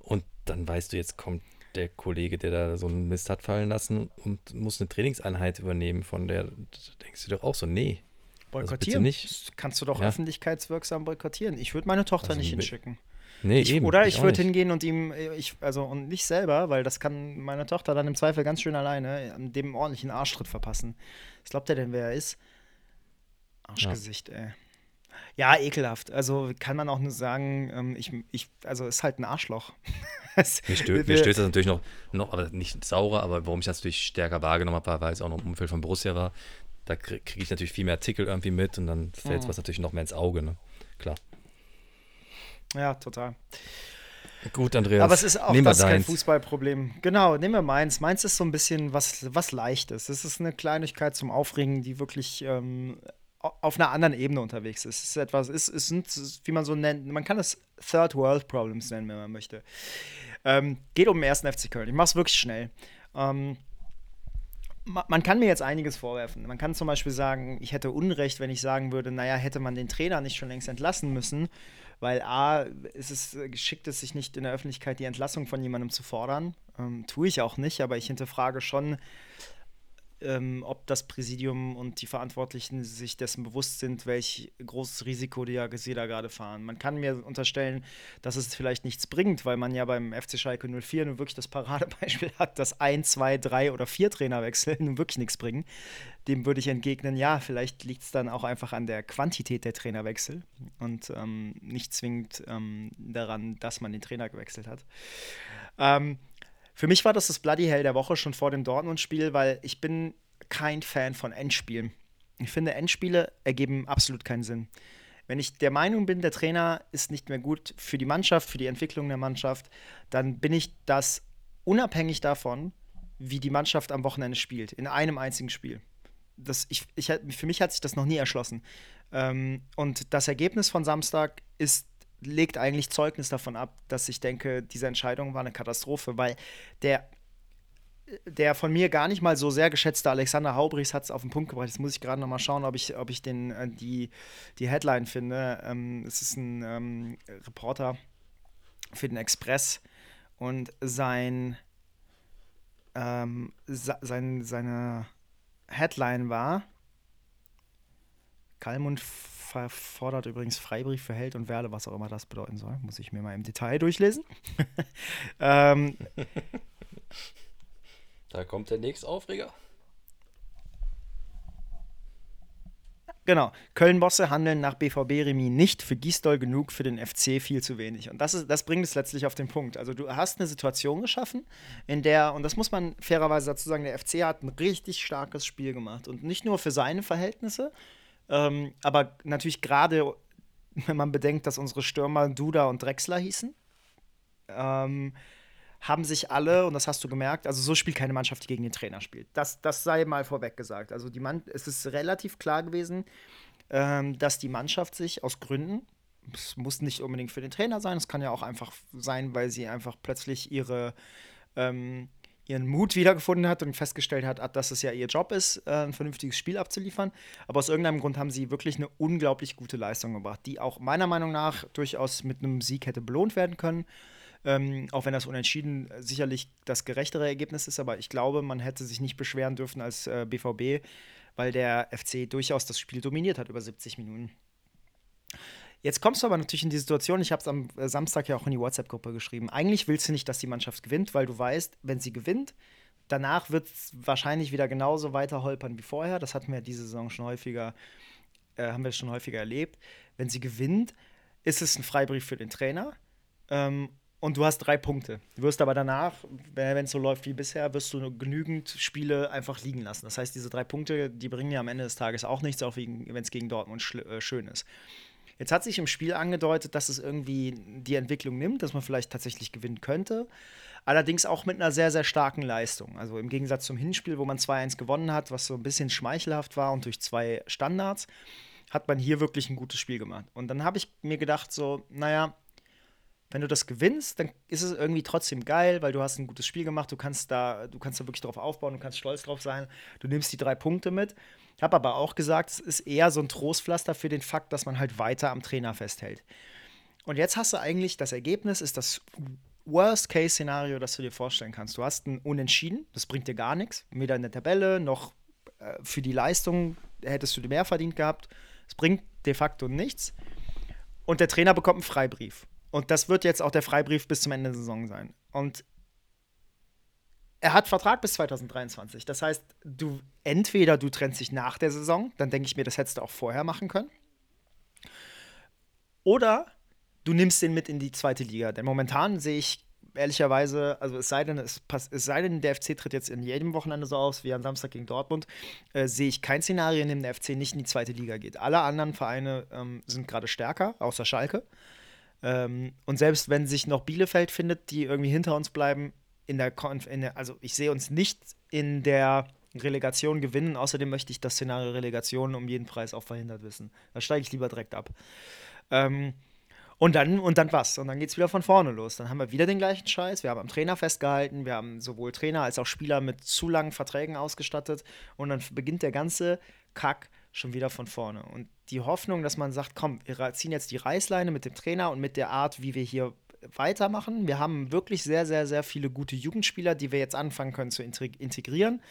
und dann weißt du, jetzt kommt der Kollege, der da so einen Mist hat fallen lassen und muss eine Trainingseinheit übernehmen, von der da denkst du doch auch so, nee. boykottieren. nicht. Das kannst du doch Ja. öffentlichkeitswirksam boykottieren. Ich würde meine Tochter Also nicht hinschicken. Nee, Ich, eben. oder ich auch würde nicht. hingehen und ihm, äh, ich, also und nicht selber, weil das kann meine Tochter dann im Zweifel ganz schön alleine an dem ordentlichen Arschtritt verpassen. Was glaubt er denn, wer er ist? Arschgesicht, ey. Ja, ekelhaft. Also kann man auch nur sagen, ähm, ich, ich, also ist halt ein Arschloch. Mir, stö mir stößt das natürlich noch, noch, aber nicht saurer, aber warum ich das natürlich stärker wahrgenommen habe, weil es auch noch im Umfeld von Borussia war, da kriege krieg ich natürlich viel mehr Artikel irgendwie mit und dann fällt Mhm. was natürlich noch mehr ins Auge, ne? Klar. Ja, total. Gut, Andreas. Aber es ist auch das kein. Fußballproblem. Genau, nehmen wir meins. Meins ist so ein bisschen was, was Leichtes. Es ist eine Kleinigkeit zum Aufregen, die wirklich ähm, auf einer anderen Ebene unterwegs ist. Es ist etwas, es, es sind, wie man so nennt, man kann es Third World Problems nennen, wenn man möchte. Ähm, geht um den ersten FC Köln. Ich mach's wirklich schnell. Ähm, ma- man kann mir jetzt einiges vorwerfen. Man kann zum Beispiel sagen, ich hätte Unrecht, wenn ich sagen würde, naja, hätte man den Trainer nicht schon längst entlassen müssen, weil A, ist es äh, geschickt, es sich nicht in der Öffentlichkeit die Entlassung von jemandem zu fordern. Ähm, tue ich auch nicht, aber ich hinterfrage schon, ähm, ob das Präsidium und die Verantwortlichen sich dessen bewusst sind, welch großes Risiko die Jagesee da gerade fahren. Man kann mir unterstellen, dass es vielleicht nichts bringt, weil man ja beim FC Schalke 04 nun wirklich das Paradebeispiel hat, dass ein, zwei, drei oder vier Trainerwechsel nun wirklich nichts bringen. Dem würde ich entgegnen, ja, vielleicht liegt es dann auch einfach an der Quantität der Trainerwechsel und ähm, nicht zwingend ähm, daran, dass man den Trainer gewechselt hat. Ähm, für mich war das das Bloody Hell der Woche schon vor dem Dortmund-Spiel, weil ich bin kein Fan von Endspielen. Ich finde, Endspiele ergeben absolut keinen Sinn. Wenn ich der Meinung bin, der Trainer ist nicht mehr gut für die Mannschaft, für die Entwicklung der Mannschaft, dann bin ich das unabhängig davon, wie die Mannschaft am Wochenende spielt, in einem einzigen Spiel. Das, ich, ich, für mich hat sich das noch nie erschlossen. Ähm, und das Ergebnis von Samstag ist legt eigentlich Zeugnis davon ab, dass ich denke, diese Entscheidung war eine Katastrophe, weil der, der von mir gar nicht mal so sehr geschätzte Alexander Haubrichs hat es auf den Punkt gebracht. Jetzt muss ich gerade noch mal schauen, ob ich, ob ich den, äh, die, die Headline finde. Ähm, es ist ein ähm, Reporter für den Express und sein, ähm, sein, seine Headline war Kalmund fordert übrigens Freibrief für Held und Werle, was auch immer das bedeuten soll. Muss ich mir mal im Detail durchlesen. ähm, Da kommt der nächste Aufreger. Genau. Köln-Bosse handeln nach BVB-Remis nicht für Gisdol genug, für den FC viel zu wenig. Und das, ist, das bringt es letztlich auf den Punkt. Also du hast eine Situation geschaffen, in der, und das muss man fairerweise dazu sagen, der FC hat ein richtig starkes Spiel gemacht. Und nicht nur für seine Verhältnisse, ähm, aber natürlich gerade, wenn man bedenkt, dass unsere Stürmer Duda und Drexler hießen, ähm, haben sich alle, und das hast du gemerkt, also so spielt keine Mannschaft, die gegen den Trainer spielt. Das, das sei mal vorweg gesagt. Also die Mann, es ist relativ klar gewesen, ähm, dass die Mannschaft sich aus Gründen, es muss nicht unbedingt für den Trainer sein, es kann ja auch einfach sein, weil sie einfach plötzlich ihre ähm, ihren Mut wiedergefunden hat und festgestellt hat, dass es ja ihr Job ist, äh, ein vernünftiges Spiel abzuliefern. Aber aus irgendeinem Grund haben sie wirklich eine unglaublich gute Leistung gebracht, die auch meiner Meinung nach durchaus mit einem Sieg hätte belohnt werden können. Ähm, auch wenn das Unentschieden sicherlich das gerechtere Ergebnis ist, aber ich glaube, man hätte sich nicht beschweren dürfen als äh, BVB, weil der FC durchaus das Spiel dominiert hat über 70 Minuten. Jetzt kommst du aber natürlich in die Situation, ich habe es am äh, Samstag ja auch in die WhatsApp-Gruppe geschrieben. Eigentlich willst du nicht, dass die Mannschaft gewinnt, weil du weißt, wenn sie gewinnt, danach wird es wahrscheinlich wieder genauso weiter holpern wie vorher. Das hatten wir diese Saison schon häufiger, äh, haben wir schon häufiger erlebt. Wenn sie gewinnt, ist es ein Freibrief für den Trainer. Ähm, und du hast drei Punkte. Du wirst aber danach, wenn es so läuft wie bisher, wirst du genügend Spiele einfach liegen lassen. Das heißt, diese drei Punkte, die bringen dir am Ende des Tages auch nichts, auch wenn es gegen Dortmund äh, schön ist. Jetzt hat sich im Spiel angedeutet, dass es irgendwie die Entwicklung nimmt, dass man vielleicht tatsächlich gewinnen könnte. Allerdings auch mit einer sehr, sehr starken Leistung. Also im Gegensatz zum Hinspiel, wo man 2-1 gewonnen hat, was so ein bisschen schmeichelhaft war und durch zwei Standards, hat man hier wirklich ein gutes Spiel gemacht. Und dann habe ich mir gedacht, so, naja, wenn du das gewinnst, dann ist es irgendwie trotzdem geil, weil du hast ein gutes Spiel gemacht, du kannst da, du kannst da wirklich drauf aufbauen, du kannst stolz drauf sein, du nimmst die drei Punkte mit. Habe aber auch gesagt, es ist eher so ein Trostpflaster für den Fakt, dass man halt weiter am Trainer festhält. Und jetzt hast du eigentlich, das Ergebnis ist das Worst-Case-Szenario, das du dir vorstellen kannst. Du hast ein Unentschieden, das bringt dir gar nichts, weder in der Tabelle noch äh, für die Leistung hättest du mehr verdient gehabt. Es bringt de facto nichts. Und der Trainer bekommt einen Freibrief. Und das wird jetzt auch der Freibrief bis zum Ende der Saison sein. Und er hat Vertrag bis 2023. Das heißt, du entweder du trennst dich nach der Saison, dann denke ich mir, das hättest du auch vorher machen können. Oder du nimmst den mit in die zweite Liga. Denn momentan sehe ich ehrlicherweise, also es sei denn, es, pass, es sei denn, der FC tritt jetzt in jedem Wochenende so aus wie am Samstag gegen Dortmund, äh, sehe ich kein Szenario, in dem der FC nicht in die zweite Liga geht. Alle anderen Vereine ähm, sind gerade stärker, außer Schalke. Ähm, und selbst wenn sich noch Bielefeld findet, die irgendwie hinter uns bleiben, in der, Konf in der also ich sehe uns nicht in der Relegation gewinnen. Außerdem möchte ich das Szenario Relegation um jeden Preis auch verhindert wissen. Da steige ich lieber direkt ab. Ähm, und dann, und dann was? Und dann geht es wieder von vorne los. Dann haben wir wieder den gleichen Scheiß. Wir haben am Trainer festgehalten. Wir haben sowohl Trainer als auch Spieler mit zu langen Verträgen ausgestattet. Und dann beginnt der ganze Kack schon wieder von vorne. Und die Hoffnung, dass man sagt, komm, wir ziehen jetzt die Reißleine mit dem Trainer und mit der Art, wie wir hier weitermachen. Wir haben wirklich sehr, sehr, sehr viele gute Jugendspieler, die wir jetzt anfangen können zu integrieren.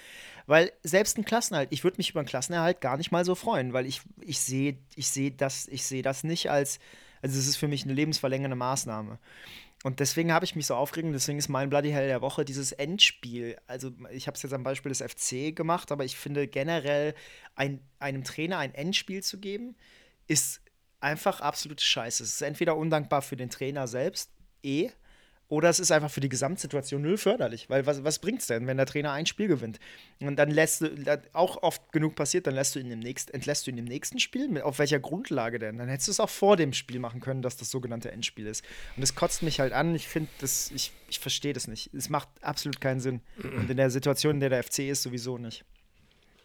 Weil selbst ein Klassenerhalt, ich würde mich über einen Klassenerhalt gar nicht mal so freuen, weil ich, ich sehe ich seh das, seh das nicht als also es ist für mich eine lebensverlängernde Maßnahme. Und deswegen habe ich mich so aufgeregt, deswegen ist mein Bloody Hell der Woche dieses Endspiel. Also ich habe es jetzt am Beispiel des FC gemacht, aber ich finde generell ein, einem Trainer ein Endspiel zu geben, ist einfach absolute Scheiße. Es ist entweder undankbar für den Trainer selbst, eh, oder es ist einfach für die Gesamtsituation null förderlich. Weil was, was bringt es denn, wenn der Trainer ein Spiel gewinnt? Und dann lässt du, auch oft genug passiert, dann lässt du ihn im nächsten, entlässt du ihn im nächsten Spiel. Auf welcher Grundlage denn? Dann hättest du es auch vor dem Spiel machen können, dass das sogenannte Endspiel ist. Und das kotzt mich halt an. Ich finde das, ich, ich verstehe das nicht. Es macht absolut keinen Sinn. Und in der Situation, in der der FC ist, sowieso nicht.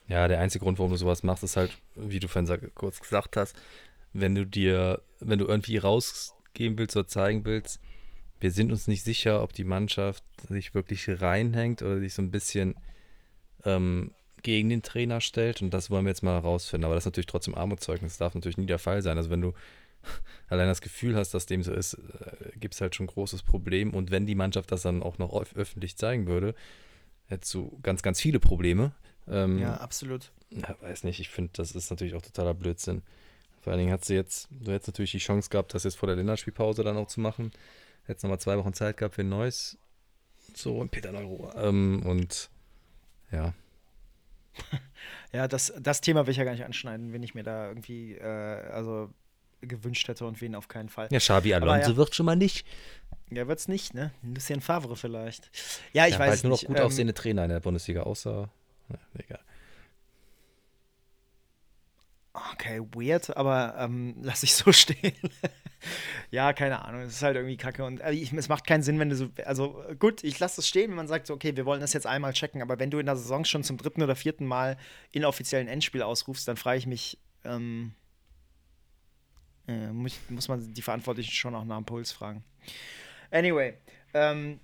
Ja, der einzige Grund, warum du sowas machst, ist halt, wie du vorhin kurz gesagt hast, wenn du dir, wenn du irgendwie rausgehen willst oder zeigen willst, wir sind uns nicht sicher, ob die Mannschaft sich wirklich reinhängt oder sich so ein bisschen ähm, gegen den Trainer stellt. Und das wollen wir jetzt mal herausfinden. Aber das ist natürlich trotzdem Armutszeugnis. Das darf natürlich nie der Fall sein. Also wenn du allein das Gefühl hast, dass dem so ist, äh, gibt es halt schon ein großes Problem. Und wenn die Mannschaft das dann auch noch öffentlich zeigen würde, hättest du ganz, ganz viele Probleme. Ähm, ja, absolut. Ja, weiß nicht, ich finde, das ist natürlich auch totaler Blödsinn. Vor allen Dingen hat sie jetzt, du hättest natürlich die Chance gehabt, das jetzt vor der Länderspielpause dann auch zu machen. Jetzt nochmal zwei Wochen Zeit gehabt für ein neues. So, in Peter Neuro. Ähm, und ja. ja, das, das Thema will ich ja gar nicht anschneiden, wenn ich mir da irgendwie, äh, also gewünscht hätte und wen auf keinen Fall. Ja, Xabi Alonso ja, wird schon mal nicht. Ja, wird's nicht, ne? Ein bisschen Favre vielleicht. Ja, ich ja, weiß halt nur noch gut ähm, aussehende Trainer in der Bundesliga, außer. Ja, egal. Okay, weird, aber ähm, lass ich so stehen. ja, keine Ahnung, es ist halt irgendwie kacke und also ich, es macht keinen Sinn, wenn du so, also gut, ich lasse das stehen, wenn man sagt, okay, wir wollen das jetzt einmal checken, aber wenn du in der Saison schon zum dritten oder vierten Mal inoffiziellen Endspiel ausrufst, dann frage ich mich, ähm, äh, muss, muss man die Verantwortlichen schon auch nach dem Puls fragen. Anyway, ähm,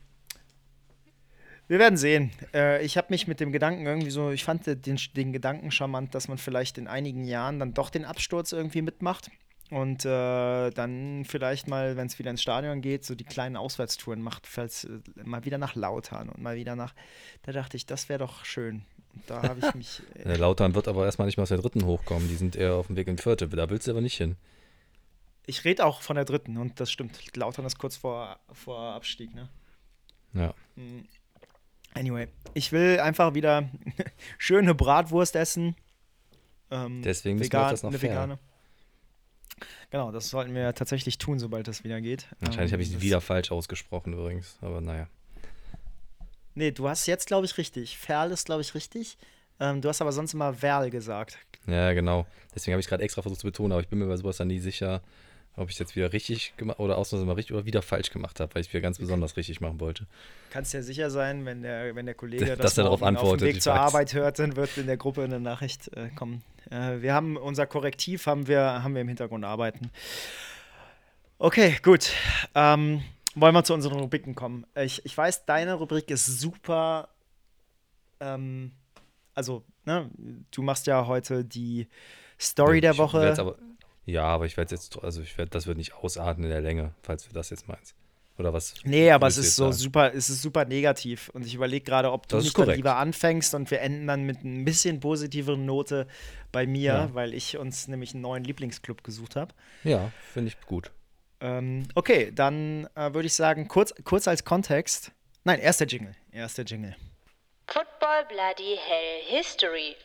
wir werden sehen. Äh, ich habe mich mit dem Gedanken irgendwie so, ich fand den, den Gedanken charmant, dass man vielleicht in einigen Jahren dann doch den Absturz irgendwie mitmacht und äh, dann vielleicht mal, wenn es wieder ins Stadion geht, so die kleinen Auswärtstouren macht, falls äh, mal wieder nach Lautern und mal wieder nach. Da dachte ich, das wäre doch schön. Und da habe ich mich. Äh, Lautern wird aber erstmal nicht mal aus der dritten hochkommen. Die sind eher auf dem Weg in die vierte. Da willst du aber nicht hin. Ich rede auch von der dritten und das stimmt. Lautern ist kurz vor, vor Abstieg, ne? Ja. Hm. Anyway, ich will einfach wieder schöne Bratwurst essen. Ähm, Deswegen vegan, wir das noch eine fair. vegane. Genau, das sollten wir tatsächlich tun, sobald das wieder geht. Wahrscheinlich ähm, habe ich es wieder falsch ausgesprochen übrigens, aber naja. Nee, du hast jetzt, glaube ich, richtig. Ferl ist, glaube ich, richtig. Ähm, du hast aber sonst immer Verl gesagt. Ja, genau. Deswegen habe ich gerade extra versucht zu betonen, aber ich bin mir bei sowas dann nie sicher, ob ich es jetzt wieder richtig gemacht oder ausnahmsweise mal richtig oder wieder falsch gemacht habe, weil ich es wieder ganz besonders richtig machen wollte. Kannst ja sicher sein, wenn der, wenn der Kollege das Dass er darauf antwortet, auf dem Weg zur. Arbeit hört, dann wird in der Gruppe eine Nachricht äh, kommen. Äh, wir haben unser Korrektiv haben wir, haben wir im Hintergrund arbeiten. Okay, gut. Ähm, wollen wir zu unseren Rubriken kommen. Ich, ich weiß, deine Rubrik ist super. Ähm, also, ne, du machst ja heute die Story der Woche. Ja, aber ich werde jetzt, also ich werde, das wird nicht ausarten in der Länge, falls du das jetzt meinst. Oder was? Nee, aber es ist so sagen? super, es ist super negativ. Und ich überlege gerade, ob du das nicht lieber anfängst und wir enden dann mit ein bisschen positiveren Note bei mir, ja. weil ich uns nämlich einen neuen Lieblingsclub gesucht habe. Ja, finde ich gut. Ähm, okay, dann äh, würde ich sagen, kurz, kurz als Kontext. Nein, erster Jingle. Erster Jingle. Football Bloody Hell History.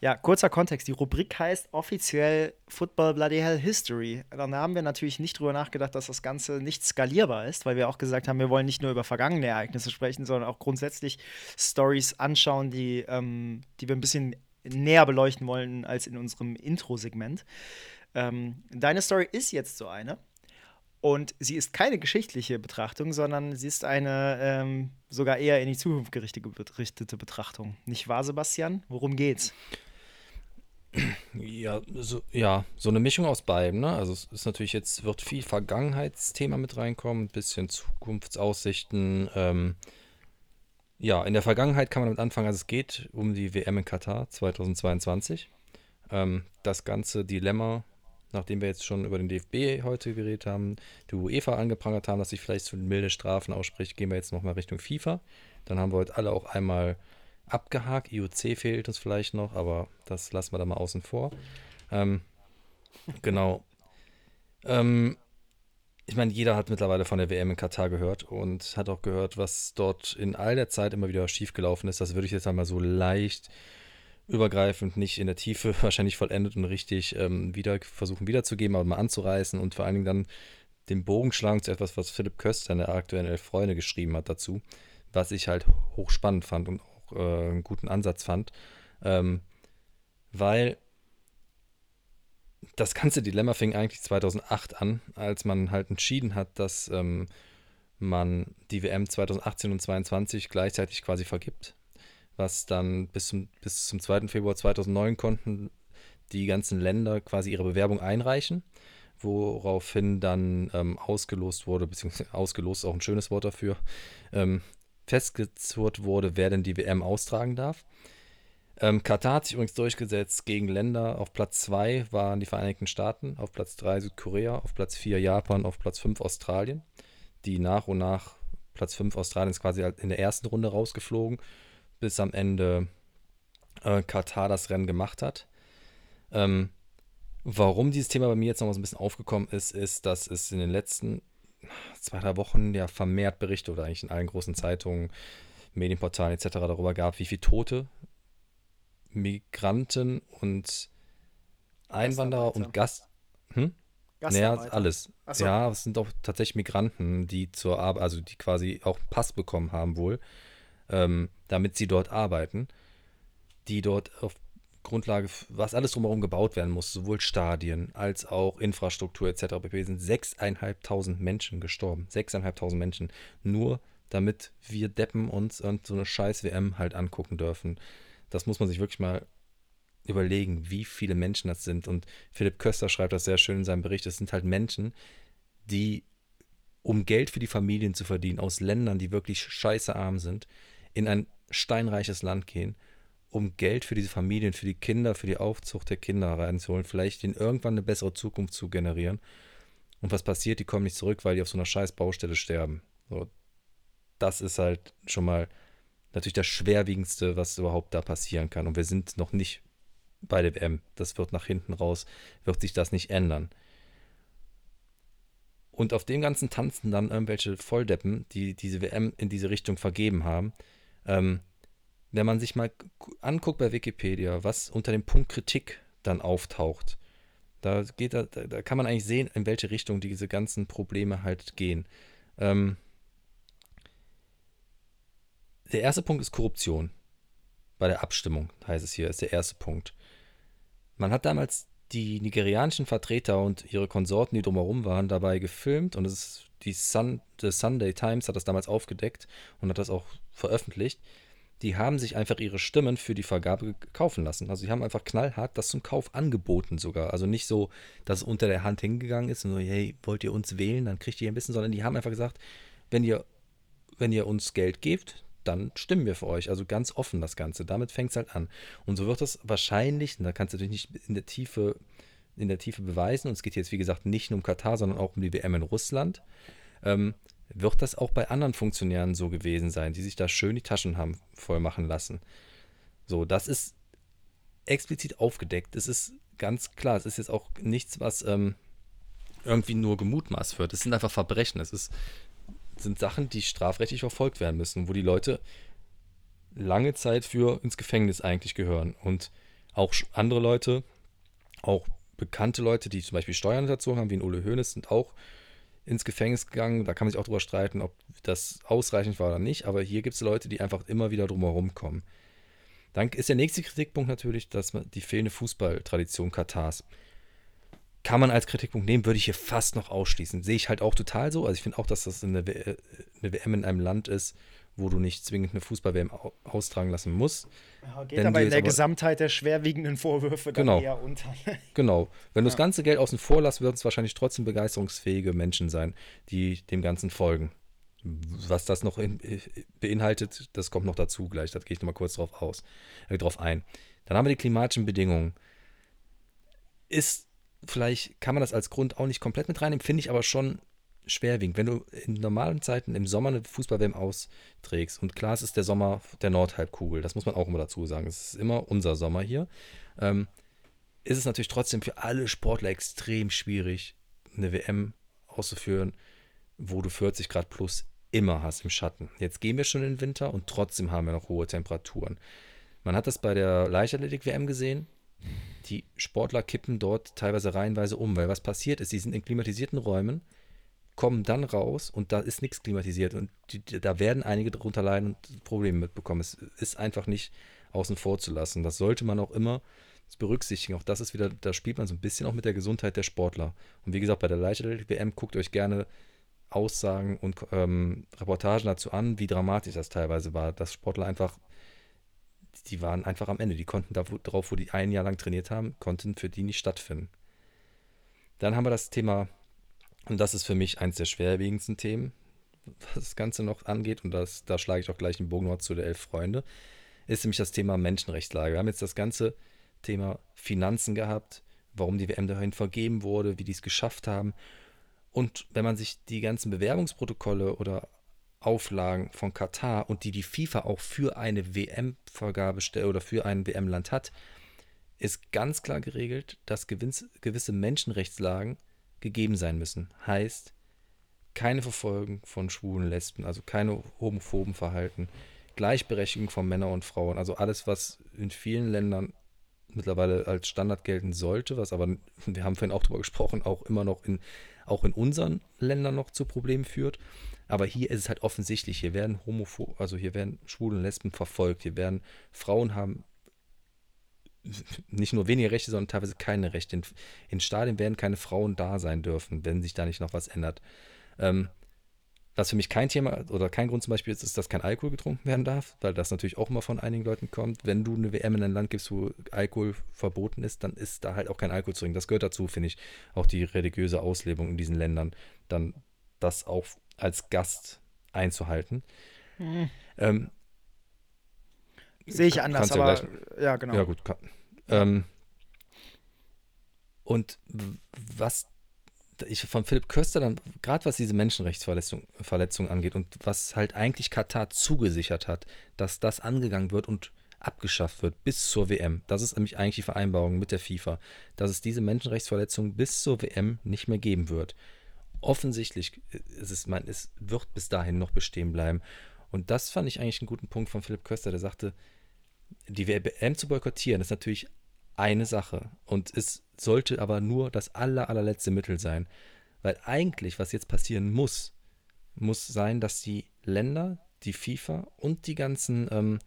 Ja, kurzer Kontext. Die Rubrik heißt offiziell Football Bloody Hell History. Dann haben wir natürlich nicht drüber nachgedacht, dass das Ganze nicht skalierbar ist, weil wir auch gesagt haben, wir wollen nicht nur über vergangene Ereignisse sprechen, sondern auch grundsätzlich Stories anschauen, die, ähm, die wir ein bisschen näher beleuchten wollen als in unserem Intro-Segment. Ähm, deine Story ist jetzt so eine. Und sie ist keine geschichtliche Betrachtung, sondern sie ist eine ähm, sogar eher in die Zukunft gerichtete Betrachtung. Nicht wahr, Sebastian? Worum geht's? Ja, so, ja, so eine Mischung aus beiden. Ne? Also es ist natürlich jetzt, wird viel Vergangenheitsthema mit reinkommen, ein bisschen Zukunftsaussichten. Ähm, ja, in der Vergangenheit kann man damit anfangen, also es geht um die WM in Katar 2022. Ähm, das ganze Dilemma nachdem wir jetzt schon über den DFB heute geredet haben, die UEFA angeprangert haben, dass sich vielleicht zu milde Strafen ausspricht, gehen wir jetzt nochmal Richtung FIFA. Dann haben wir heute alle auch einmal abgehakt. IOC fehlt uns vielleicht noch, aber das lassen wir da mal außen vor. Ähm, genau. Ähm, ich meine, jeder hat mittlerweile von der WM in Katar gehört und hat auch gehört, was dort in all der Zeit immer wieder schiefgelaufen ist. Das würde ich jetzt einmal so leicht übergreifend, nicht in der Tiefe wahrscheinlich vollendet und richtig ähm, wieder versuchen wiederzugeben, aber mal anzureißen und vor allen Dingen dann den Bogen schlagen zu etwas, was Philipp Köster in der aktuellen Elf Freunde geschrieben hat dazu, was ich halt hochspannend fand und auch äh, einen guten Ansatz fand, ähm, weil das ganze Dilemma fing eigentlich 2008 an, als man halt entschieden hat, dass ähm, man die WM 2018 und 2022 gleichzeitig quasi vergibt was dann bis zum, bis zum 2. Februar 2009 konnten die ganzen Länder quasi ihre Bewerbung einreichen, woraufhin dann ähm, ausgelost wurde, beziehungsweise ausgelost ist auch ein schönes Wort dafür, ähm, festgezurrt wurde, wer denn die WM austragen darf. Ähm, Katar hat sich übrigens durchgesetzt gegen Länder. Auf Platz 2 waren die Vereinigten Staaten, auf Platz 3 Südkorea, auf Platz 4 Japan, auf Platz 5 Australien, die nach und nach Platz 5 Australien ist quasi halt in der ersten Runde rausgeflogen bis am Ende äh, Katar das Rennen gemacht hat. Ähm, warum dieses Thema bei mir jetzt noch mal so ein bisschen aufgekommen ist, ist, dass es in den letzten zwei, drei Wochen ja vermehrt Berichte oder eigentlich in allen großen Zeitungen, Medienportalen etc. darüber gab, wie viele Tote Migranten und Einwanderer und Gast. Hm? Naja, alles. So. Ja, es sind auch tatsächlich Migranten, die zur Arbeit, also die quasi auch einen Pass bekommen haben wohl, ähm, damit sie dort arbeiten, die dort auf Grundlage, was alles drumherum gebaut werden muss, sowohl Stadien als auch Infrastruktur etc. pp. sind 6.500 Menschen gestorben. 6.500 Menschen. Nur damit wir Deppen uns so eine scheiß WM halt angucken dürfen. Das muss man sich wirklich mal überlegen, wie viele Menschen das sind. Und Philipp Köster schreibt das sehr schön in seinem Bericht. Es sind halt Menschen, die, um Geld für die Familien zu verdienen, aus Ländern, die wirklich scheiße arm sind, in ein steinreiches Land gehen, um Geld für diese Familien, für die Kinder, für die Aufzucht der Kinder reinzuholen, vielleicht ihnen irgendwann eine bessere Zukunft zu generieren. Und was passiert? Die kommen nicht zurück, weil die auf so einer scheiß Baustelle sterben. So, das ist halt schon mal natürlich das Schwerwiegendste, was überhaupt da passieren kann. Und wir sind noch nicht bei der WM. Das wird nach hinten raus, wird sich das nicht ändern. Und auf dem ganzen tanzen dann irgendwelche Volldeppen, die diese WM in diese Richtung vergeben haben. Ähm, wenn man sich mal anguckt bei Wikipedia, was unter dem Punkt Kritik dann auftaucht, da, geht, da, da kann man eigentlich sehen, in welche Richtung diese ganzen Probleme halt gehen. Ähm, der erste Punkt ist Korruption. Bei der Abstimmung, heißt es hier, ist der erste Punkt. Man hat damals die nigerianischen Vertreter und ihre Konsorten, die drumherum waren, dabei gefilmt und es ist die Sun, The Sunday Times hat das damals aufgedeckt und hat das auch veröffentlicht, die haben sich einfach ihre Stimmen für die Vergabe kaufen lassen. Also sie haben einfach knallhart das zum Kauf angeboten sogar. Also nicht so, dass es unter der Hand hingegangen ist und so, hey, wollt ihr uns wählen, dann kriegt ihr ein bisschen, sondern die haben einfach gesagt, wenn ihr, wenn ihr uns Geld gebt, dann stimmen wir für euch. Also ganz offen das Ganze. Damit fängt es halt an. Und so wird das wahrscheinlich, und da kannst du natürlich nicht in der Tiefe, in der Tiefe beweisen, und es geht jetzt, wie gesagt, nicht nur um Katar, sondern auch um die WM in Russland. Ähm, wird das auch bei anderen Funktionären so gewesen sein, die sich da schön die Taschen haben voll machen lassen. So, das ist explizit aufgedeckt. Es ist ganz klar, es ist jetzt auch nichts, was ähm, irgendwie nur gemutmaßt wird. Es sind einfach Verbrechen. Es ist, sind Sachen, die strafrechtlich verfolgt werden müssen, wo die Leute lange Zeit für ins Gefängnis eigentlich gehören. Und auch andere Leute, auch bekannte Leute, die zum Beispiel Steuern hinterzogen haben, wie ein Ole Hoeneß, sind auch ins Gefängnis gegangen. Da kann man sich auch drüber streiten, ob das ausreichend war oder nicht. Aber hier gibt es Leute, die einfach immer wieder drumherum kommen. Dann ist der nächste Kritikpunkt natürlich, dass man die fehlende Fußballtradition Katars. Kann man als Kritikpunkt nehmen, würde ich hier fast noch ausschließen. Sehe ich halt auch total so. Also ich finde auch, dass das eine, w eine WM in einem Land ist, wo du nicht zwingend eine Fußball-WM austragen lassen musst. Ja, geht aber in der aber, Gesamtheit der schwerwiegenden Vorwürfe dann genau, eher unter. genau. Wenn du das ganze Geld außen vor lässt, würden es wahrscheinlich trotzdem begeisterungsfähige Menschen sein, die dem Ganzen folgen. Was das noch in, beinhaltet, das kommt noch dazu gleich. Da gehe ich nochmal kurz drauf, aus, äh, drauf ein. Dann haben wir die klimatischen Bedingungen. Ist vielleicht, kann man das als Grund auch nicht komplett mit reinnehmen, finde ich aber schon schwerwiegend. Wenn du in normalen Zeiten im Sommer eine Fußball-WM austrägst, und klar, es ist der Sommer der Nordhalbkugel, das muss man auch immer dazu sagen, es ist immer unser Sommer hier, ähm, ist es natürlich trotzdem für alle Sportler extrem schwierig, eine WM auszuführen, wo du 40 Grad plus immer hast im Schatten. Jetzt gehen wir schon in den Winter und trotzdem haben wir noch hohe Temperaturen. Man hat das bei der Leichtathletik-WM gesehen. Die Sportler kippen dort teilweise reihenweise um, weil was passiert ist, sie sind in klimatisierten Räumen kommen dann raus und da ist nichts klimatisiert und die, da werden einige darunter leiden und Probleme mitbekommen. Es ist einfach nicht außen vor zu lassen. Das sollte man auch immer berücksichtigen. Auch das ist wieder, da spielt man so ein bisschen auch mit der Gesundheit der Sportler. Und wie gesagt, bei der Leichtathletik-WM guckt euch gerne Aussagen und ähm, Reportagen dazu an, wie dramatisch das teilweise war, dass Sportler einfach, die waren einfach am Ende. Die konnten da, drauf, wo die ein Jahr lang trainiert haben, konnten für die nicht stattfinden. Dann haben wir das Thema und das ist für mich eins der schwerwiegendsten Themen, was das Ganze noch angeht. Und das, da schlage ich auch gleich den Bogen zu der Elf Freunde. Ist nämlich das Thema Menschenrechtslage. Wir haben jetzt das ganze Thema Finanzen gehabt, warum die WM dahin vergeben wurde, wie die es geschafft haben. Und wenn man sich die ganzen Bewerbungsprotokolle oder Auflagen von Katar und die die FIFA auch für eine WM-Vergabe oder für ein WM-Land hat, ist ganz klar geregelt, dass gewisse Menschenrechtslagen gegeben sein müssen. Heißt, keine Verfolgung von schwulen Lesben, also keine homophoben Verhalten, Gleichberechtigung von Männern und Frauen, also alles, was in vielen Ländern mittlerweile als Standard gelten sollte, was aber, wir haben vorhin auch darüber gesprochen, auch immer noch in, auch in unseren Ländern noch zu Problemen führt. Aber hier ist es halt offensichtlich, hier werden homophob, also hier werden Schwulen und Lesben verfolgt, hier werden Frauen haben nicht nur weniger Rechte, sondern teilweise keine Rechte. In, in Stadien werden keine Frauen da sein dürfen, wenn sich da nicht noch was ändert. Ähm, was für mich kein Thema oder kein Grund zum Beispiel ist, ist, dass kein Alkohol getrunken werden darf, weil das natürlich auch immer von einigen Leuten kommt. Wenn du eine WM in ein Land gibst, wo Alkohol verboten ist, dann ist da halt auch kein Alkohol zu trinken. Das gehört dazu, finde ich, auch die religiöse Auslebung in diesen Ländern, dann das auch als Gast einzuhalten. Mhm. Ähm, Sehe ich anders, aber ja, ja, genau. Ja, gut. Kann, ähm, und was ich von Philipp Köster dann, gerade was diese Menschenrechtsverletzung Verletzung angeht und was halt eigentlich Katar zugesichert hat, dass das angegangen wird und abgeschafft wird bis zur WM. Das ist nämlich eigentlich die Vereinbarung mit der FIFA, dass es diese Menschenrechtsverletzung bis zur WM nicht mehr geben wird. Offensichtlich ist es, man, es wird bis dahin noch bestehen bleiben. Und das fand ich eigentlich einen guten Punkt von Philipp Köster, der sagte, die WM zu boykottieren ist natürlich eine Sache und es sollte aber nur das aller, allerletzte Mittel sein. Weil eigentlich, was jetzt passieren muss, muss sein, dass die Länder, die FIFA und die ganzen ähm,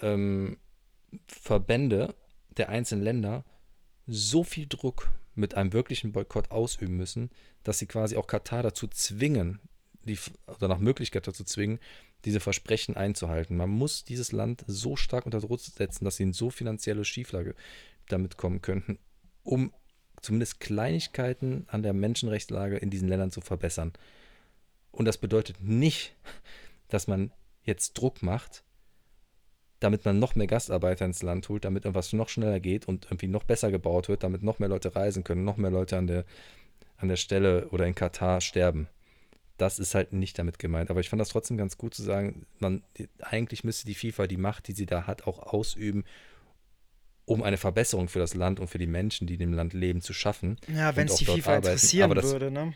ähm, Verbände der einzelnen Länder so viel Druck mit einem wirklichen Boykott ausüben müssen, dass sie quasi auch Katar dazu zwingen, die, oder nach Möglichkeit dazu zwingen, diese Versprechen einzuhalten. Man muss dieses Land so stark unter Druck setzen, dass sie in so finanzielle Schieflage damit kommen könnten, um zumindest Kleinigkeiten an der Menschenrechtslage in diesen Ländern zu verbessern. Und das bedeutet nicht, dass man jetzt Druck macht, damit man noch mehr Gastarbeiter ins Land holt, damit irgendwas noch schneller geht und irgendwie noch besser gebaut wird, damit noch mehr Leute reisen können, noch mehr Leute an der, an der Stelle oder in Katar sterben. Das ist halt nicht damit gemeint. Aber ich fand das trotzdem ganz gut zu sagen, man, eigentlich müsste die FIFA die Macht, die sie da hat, auch ausüben, um eine Verbesserung für das Land und für die Menschen, die in dem Land leben, zu schaffen. Ja, wenn es die FIFA arbeiten. interessieren das, würde, ne?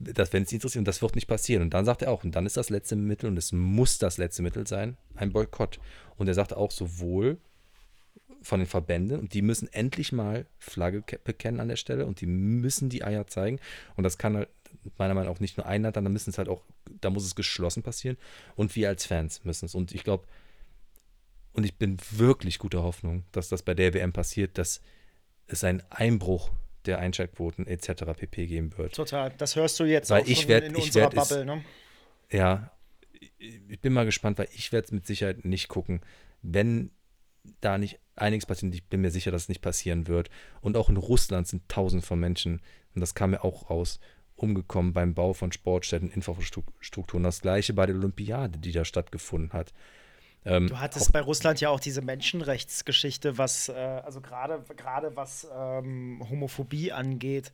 Das, wenn es interessiert, und das wird nicht passieren. Und dann sagt er auch, und dann ist das letzte Mittel, und es muss das letzte Mittel sein, ein Boykott. Und er sagt auch sowohl von den Verbänden, und die müssen endlich mal Flagge bekennen an der Stelle, und die müssen die Eier zeigen. Und das kann halt meiner Meinung nach nicht nur ein dann müssen es halt auch, da muss es geschlossen passieren. Und wir als Fans müssen es. Und ich glaube, und ich bin wirklich guter Hoffnung, dass das bei der WM passiert, dass es einen Einbruch der Einschaltquoten etc. pp. geben wird. Total. Das hörst du jetzt weil auch ich werd, in ich unserer Bubble, es, ne? Ja, ich bin mal gespannt, weil ich werde es mit Sicherheit nicht gucken, wenn da nicht einiges passiert. Ich bin mir sicher, dass es nicht passieren wird. Und auch in Russland sind tausend von Menschen, und das kam mir auch raus, umgekommen beim Bau von Sportstätten, Infrastrukturen. Das gleiche bei der Olympiade, die da stattgefunden hat. Ähm, du hattest bei Russland ja auch diese Menschenrechtsgeschichte, was, äh, also gerade was ähm, Homophobie angeht.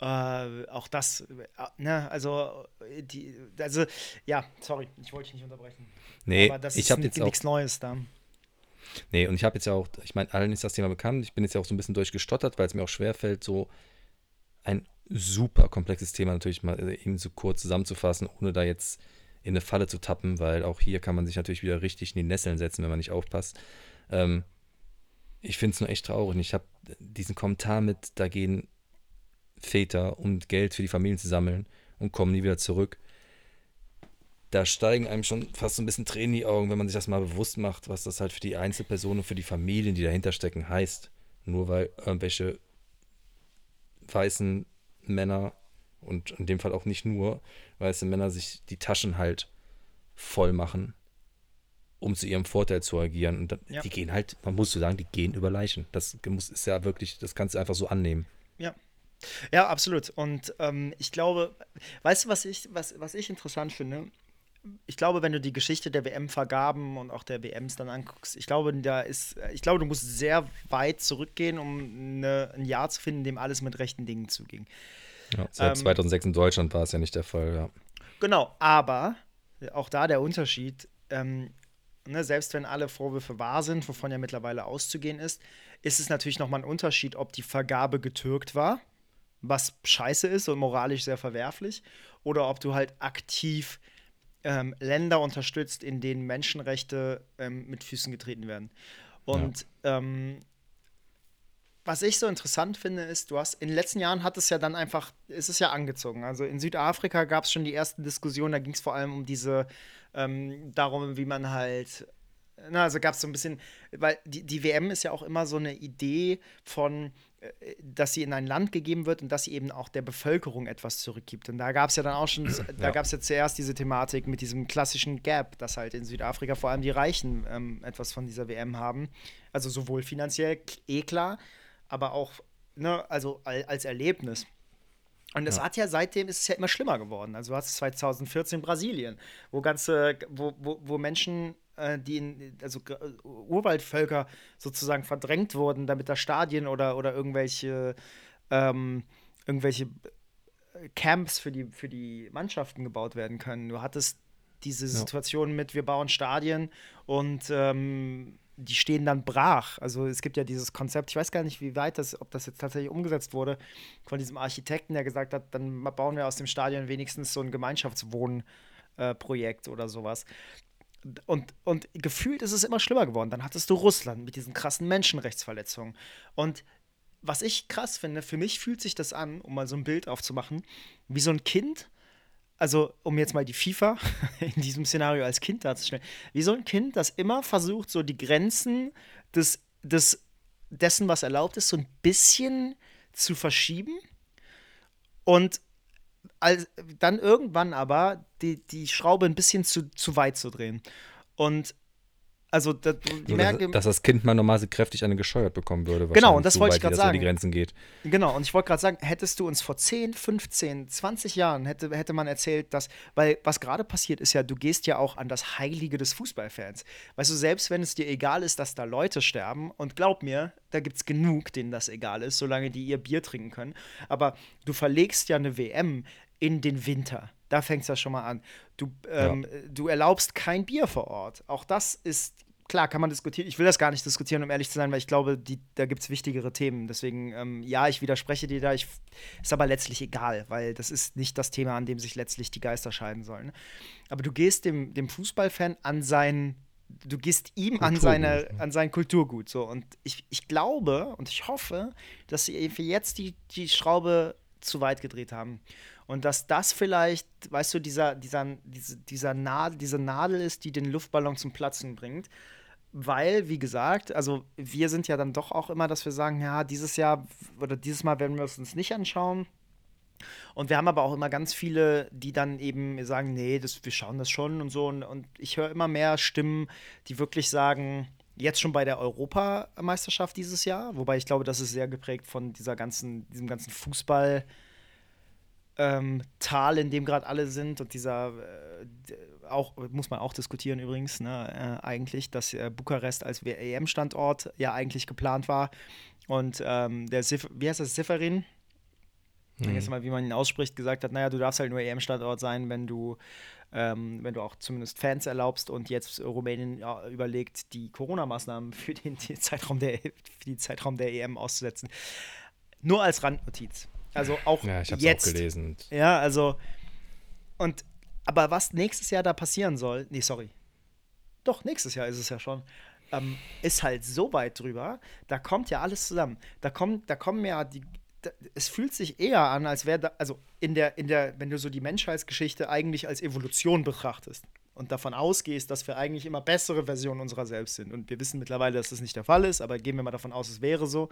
Äh, auch das, äh, ne, also, die, also, ja, sorry, ich wollte dich nicht unterbrechen. Nee, Aber das ich habe jetzt nichts Neues da. Nee, und ich habe jetzt ja auch, ich meine, allen ist das Thema bekannt. Ich bin jetzt ja auch so ein bisschen durchgestottert, weil es mir auch schwerfällt, so ein super komplexes Thema natürlich mal äh, eben so kurz zusammenzufassen, ohne da jetzt in eine Falle zu tappen, weil auch hier kann man sich natürlich wieder richtig in die Nesseln setzen, wenn man nicht aufpasst. Ähm, ich finde es nur echt traurig. Ich habe diesen Kommentar mit, da gehen Väter, um Geld für die Familien zu sammeln und kommen nie wieder zurück. Da steigen einem schon fast so ein bisschen Tränen in die Augen, wenn man sich das mal bewusst macht, was das halt für die Einzelpersonen und für die Familien, die dahinter stecken, heißt. Nur weil irgendwelche weißen Männer und in dem Fall auch nicht nur weiße Männer sich die Taschen halt voll machen, um zu ihrem Vorteil zu agieren. Und ja. die gehen halt, man muss so sagen, die gehen über Leichen. Das muss, ist ja wirklich, das kannst du einfach so annehmen. Ja. Ja, absolut. Und ähm, ich glaube, weißt du, was ich, was, was ich interessant finde? Ich glaube, wenn du die Geschichte der WM-Vergaben und auch der WMs dann anguckst, ich glaube, da ist, ich glaube, du musst sehr weit zurückgehen, um eine, ein Jahr zu finden, in dem alles mit rechten Dingen zuging. Ja, seit ähm, 2006 in Deutschland war es ja nicht der Fall, ja. Genau, aber auch da der Unterschied, ähm, ne, selbst wenn alle Vorwürfe wahr sind, wovon ja mittlerweile auszugehen ist, ist es natürlich nochmal ein Unterschied, ob die Vergabe getürkt war, was scheiße ist und moralisch sehr verwerflich, oder ob du halt aktiv ähm, Länder unterstützt, in denen Menschenrechte ähm, mit Füßen getreten werden. Und ja. ähm, was ich so interessant finde, ist, du hast in den letzten Jahren hat es ja dann einfach, ist es ja angezogen. Also in Südafrika gab es schon die ersten Diskussionen, da ging es vor allem um diese, ähm, darum, wie man halt, na, also gab es so ein bisschen, weil die, die WM ist ja auch immer so eine Idee von, äh, dass sie in ein Land gegeben wird und dass sie eben auch der Bevölkerung etwas zurückgibt. Und da gab es ja dann auch schon, da gab es ja zuerst diese Thematik mit diesem klassischen Gap, dass halt in Südafrika vor allem die Reichen ähm, etwas von dieser WM haben. Also sowohl finanziell, eh klar, aber auch, ne, also als Erlebnis. Und es ja. hat ja seitdem ist es ja immer schlimmer geworden. Also du hast 2014 Brasilien, wo ganze, wo, wo, wo Menschen, äh, die in, also Urwaldvölker sozusagen verdrängt wurden, damit da Stadien oder, oder irgendwelche, ähm, irgendwelche Camps für die, für die Mannschaften gebaut werden können. Du hattest diese Situation ja. mit, wir bauen Stadien und ähm, die stehen dann brach. Also es gibt ja dieses Konzept, ich weiß gar nicht, wie weit das, ob das jetzt tatsächlich umgesetzt wurde, von diesem Architekten, der gesagt hat, dann bauen wir aus dem Stadion wenigstens so ein Gemeinschaftswohnprojekt äh, oder sowas. Und, und gefühlt ist es immer schlimmer geworden. Dann hattest du Russland mit diesen krassen Menschenrechtsverletzungen. Und was ich krass finde, für mich fühlt sich das an, um mal so ein Bild aufzumachen, wie so ein Kind, also um jetzt mal die FIFA in diesem Szenario als Kind darzustellen, wie so ein Kind, das immer versucht, so die Grenzen des, des, dessen, was erlaubt ist, so ein bisschen zu verschieben und als, dann irgendwann aber die, die Schraube ein bisschen zu, zu weit zu drehen. Und also, da, die Nur, merke, dass, dass das Kind mal normalerweise kräftig eine gescheuert bekommen würde. Genau, und das so wollte ich über sagen. die Grenzen geht. Genau, und ich wollte gerade sagen, hättest du uns vor 10, 15, 20 Jahren, hätte, hätte man erzählt, dass, weil was gerade passiert ist ja, du gehst ja auch an das Heilige des Fußballfans. Weißt du, selbst wenn es dir egal ist, dass da Leute sterben, und glaub mir, da gibt es genug, denen das egal ist, solange die ihr Bier trinken können, aber du verlegst ja eine WM in den Winter. Da fängt es ja schon mal an. Du, ähm, du erlaubst kein Bier vor Ort. Auch das ist klar, kann man diskutieren. Ich will das gar nicht diskutieren, um ehrlich zu sein, weil ich glaube, die, da gibt es wichtigere Themen. Deswegen, ähm, ja, ich widerspreche dir da. Ich, ist aber letztlich egal, weil das ist nicht das Thema, an dem sich letztlich die Geister scheiden sollen. Aber du gehst dem, dem Fußballfan an sein, du gehst ihm an, Kulturgut, seine, ne? an sein Kulturgut. So. Und ich, ich glaube und ich hoffe, dass sie jetzt die, die Schraube zu weit gedreht haben. Und dass das vielleicht, weißt du, dieser, dieser, diese, dieser Nadel, diese Nadel ist, die den Luftballon zum Platzen bringt. Weil, wie gesagt, also wir sind ja dann doch auch immer, dass wir sagen, ja, dieses Jahr oder dieses Mal werden wir es uns nicht anschauen. Und wir haben aber auch immer ganz viele, die dann eben sagen, nee, das, wir schauen das schon und so. Und, und ich höre immer mehr Stimmen, die wirklich sagen, jetzt schon bei der Europameisterschaft dieses Jahr, wobei ich glaube, das ist sehr geprägt von dieser ganzen, diesem ganzen Fußball. Ähm, Tal, in dem gerade alle sind und dieser äh, auch muss man auch diskutieren übrigens ne, äh, eigentlich, dass äh, Bukarest als EM-Standort ja eigentlich geplant war und ähm, der Sif wie heißt das Sifferin ich vergesse mal, wie man ihn ausspricht, gesagt hat, naja, du darfst halt nur EM-Standort sein, wenn du, ähm, wenn du auch zumindest Fans erlaubst und jetzt Rumänien ja, überlegt, die Corona-Maßnahmen für den Zeitraum der, für den Zeitraum der EM auszusetzen. Nur als Randnotiz. Also auch Ja, ich habe es jetzt. auch gelesen. Ja, also und aber was nächstes Jahr da passieren soll, nee, sorry. Doch, nächstes Jahr ist es ja schon. Ähm, ist halt so weit drüber, da kommt ja alles zusammen. Da kommt, da kommen ja die. Da, es fühlt sich eher an, als wäre da, also in der, in der, wenn du so die Menschheitsgeschichte eigentlich als Evolution betrachtest und davon ausgehst, dass wir eigentlich immer bessere Versionen unserer selbst sind. Und wir wissen mittlerweile, dass das nicht der Fall ist, aber gehen wir mal davon aus, es wäre so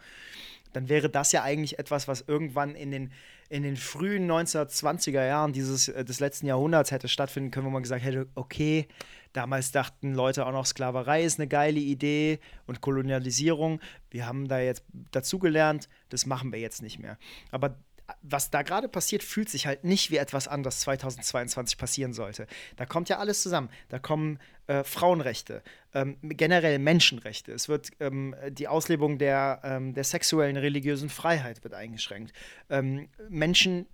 dann wäre das ja eigentlich etwas, was irgendwann in den, in den frühen 1920er Jahren dieses, äh, des letzten Jahrhunderts hätte stattfinden können, wo man gesagt hätte, okay, damals dachten Leute auch noch, Sklaverei ist eine geile Idee und Kolonialisierung. Wir haben da jetzt dazugelernt, das machen wir jetzt nicht mehr. Aber was da gerade passiert, fühlt sich halt nicht wie etwas an, das 2022 passieren sollte. Da kommt ja alles zusammen. Da kommen äh, Frauenrechte, ähm, generell Menschenrechte. Es wird ähm, die Auslebung der, ähm, der sexuellen, religiösen Freiheit wird eingeschränkt. Ähm, Menschen,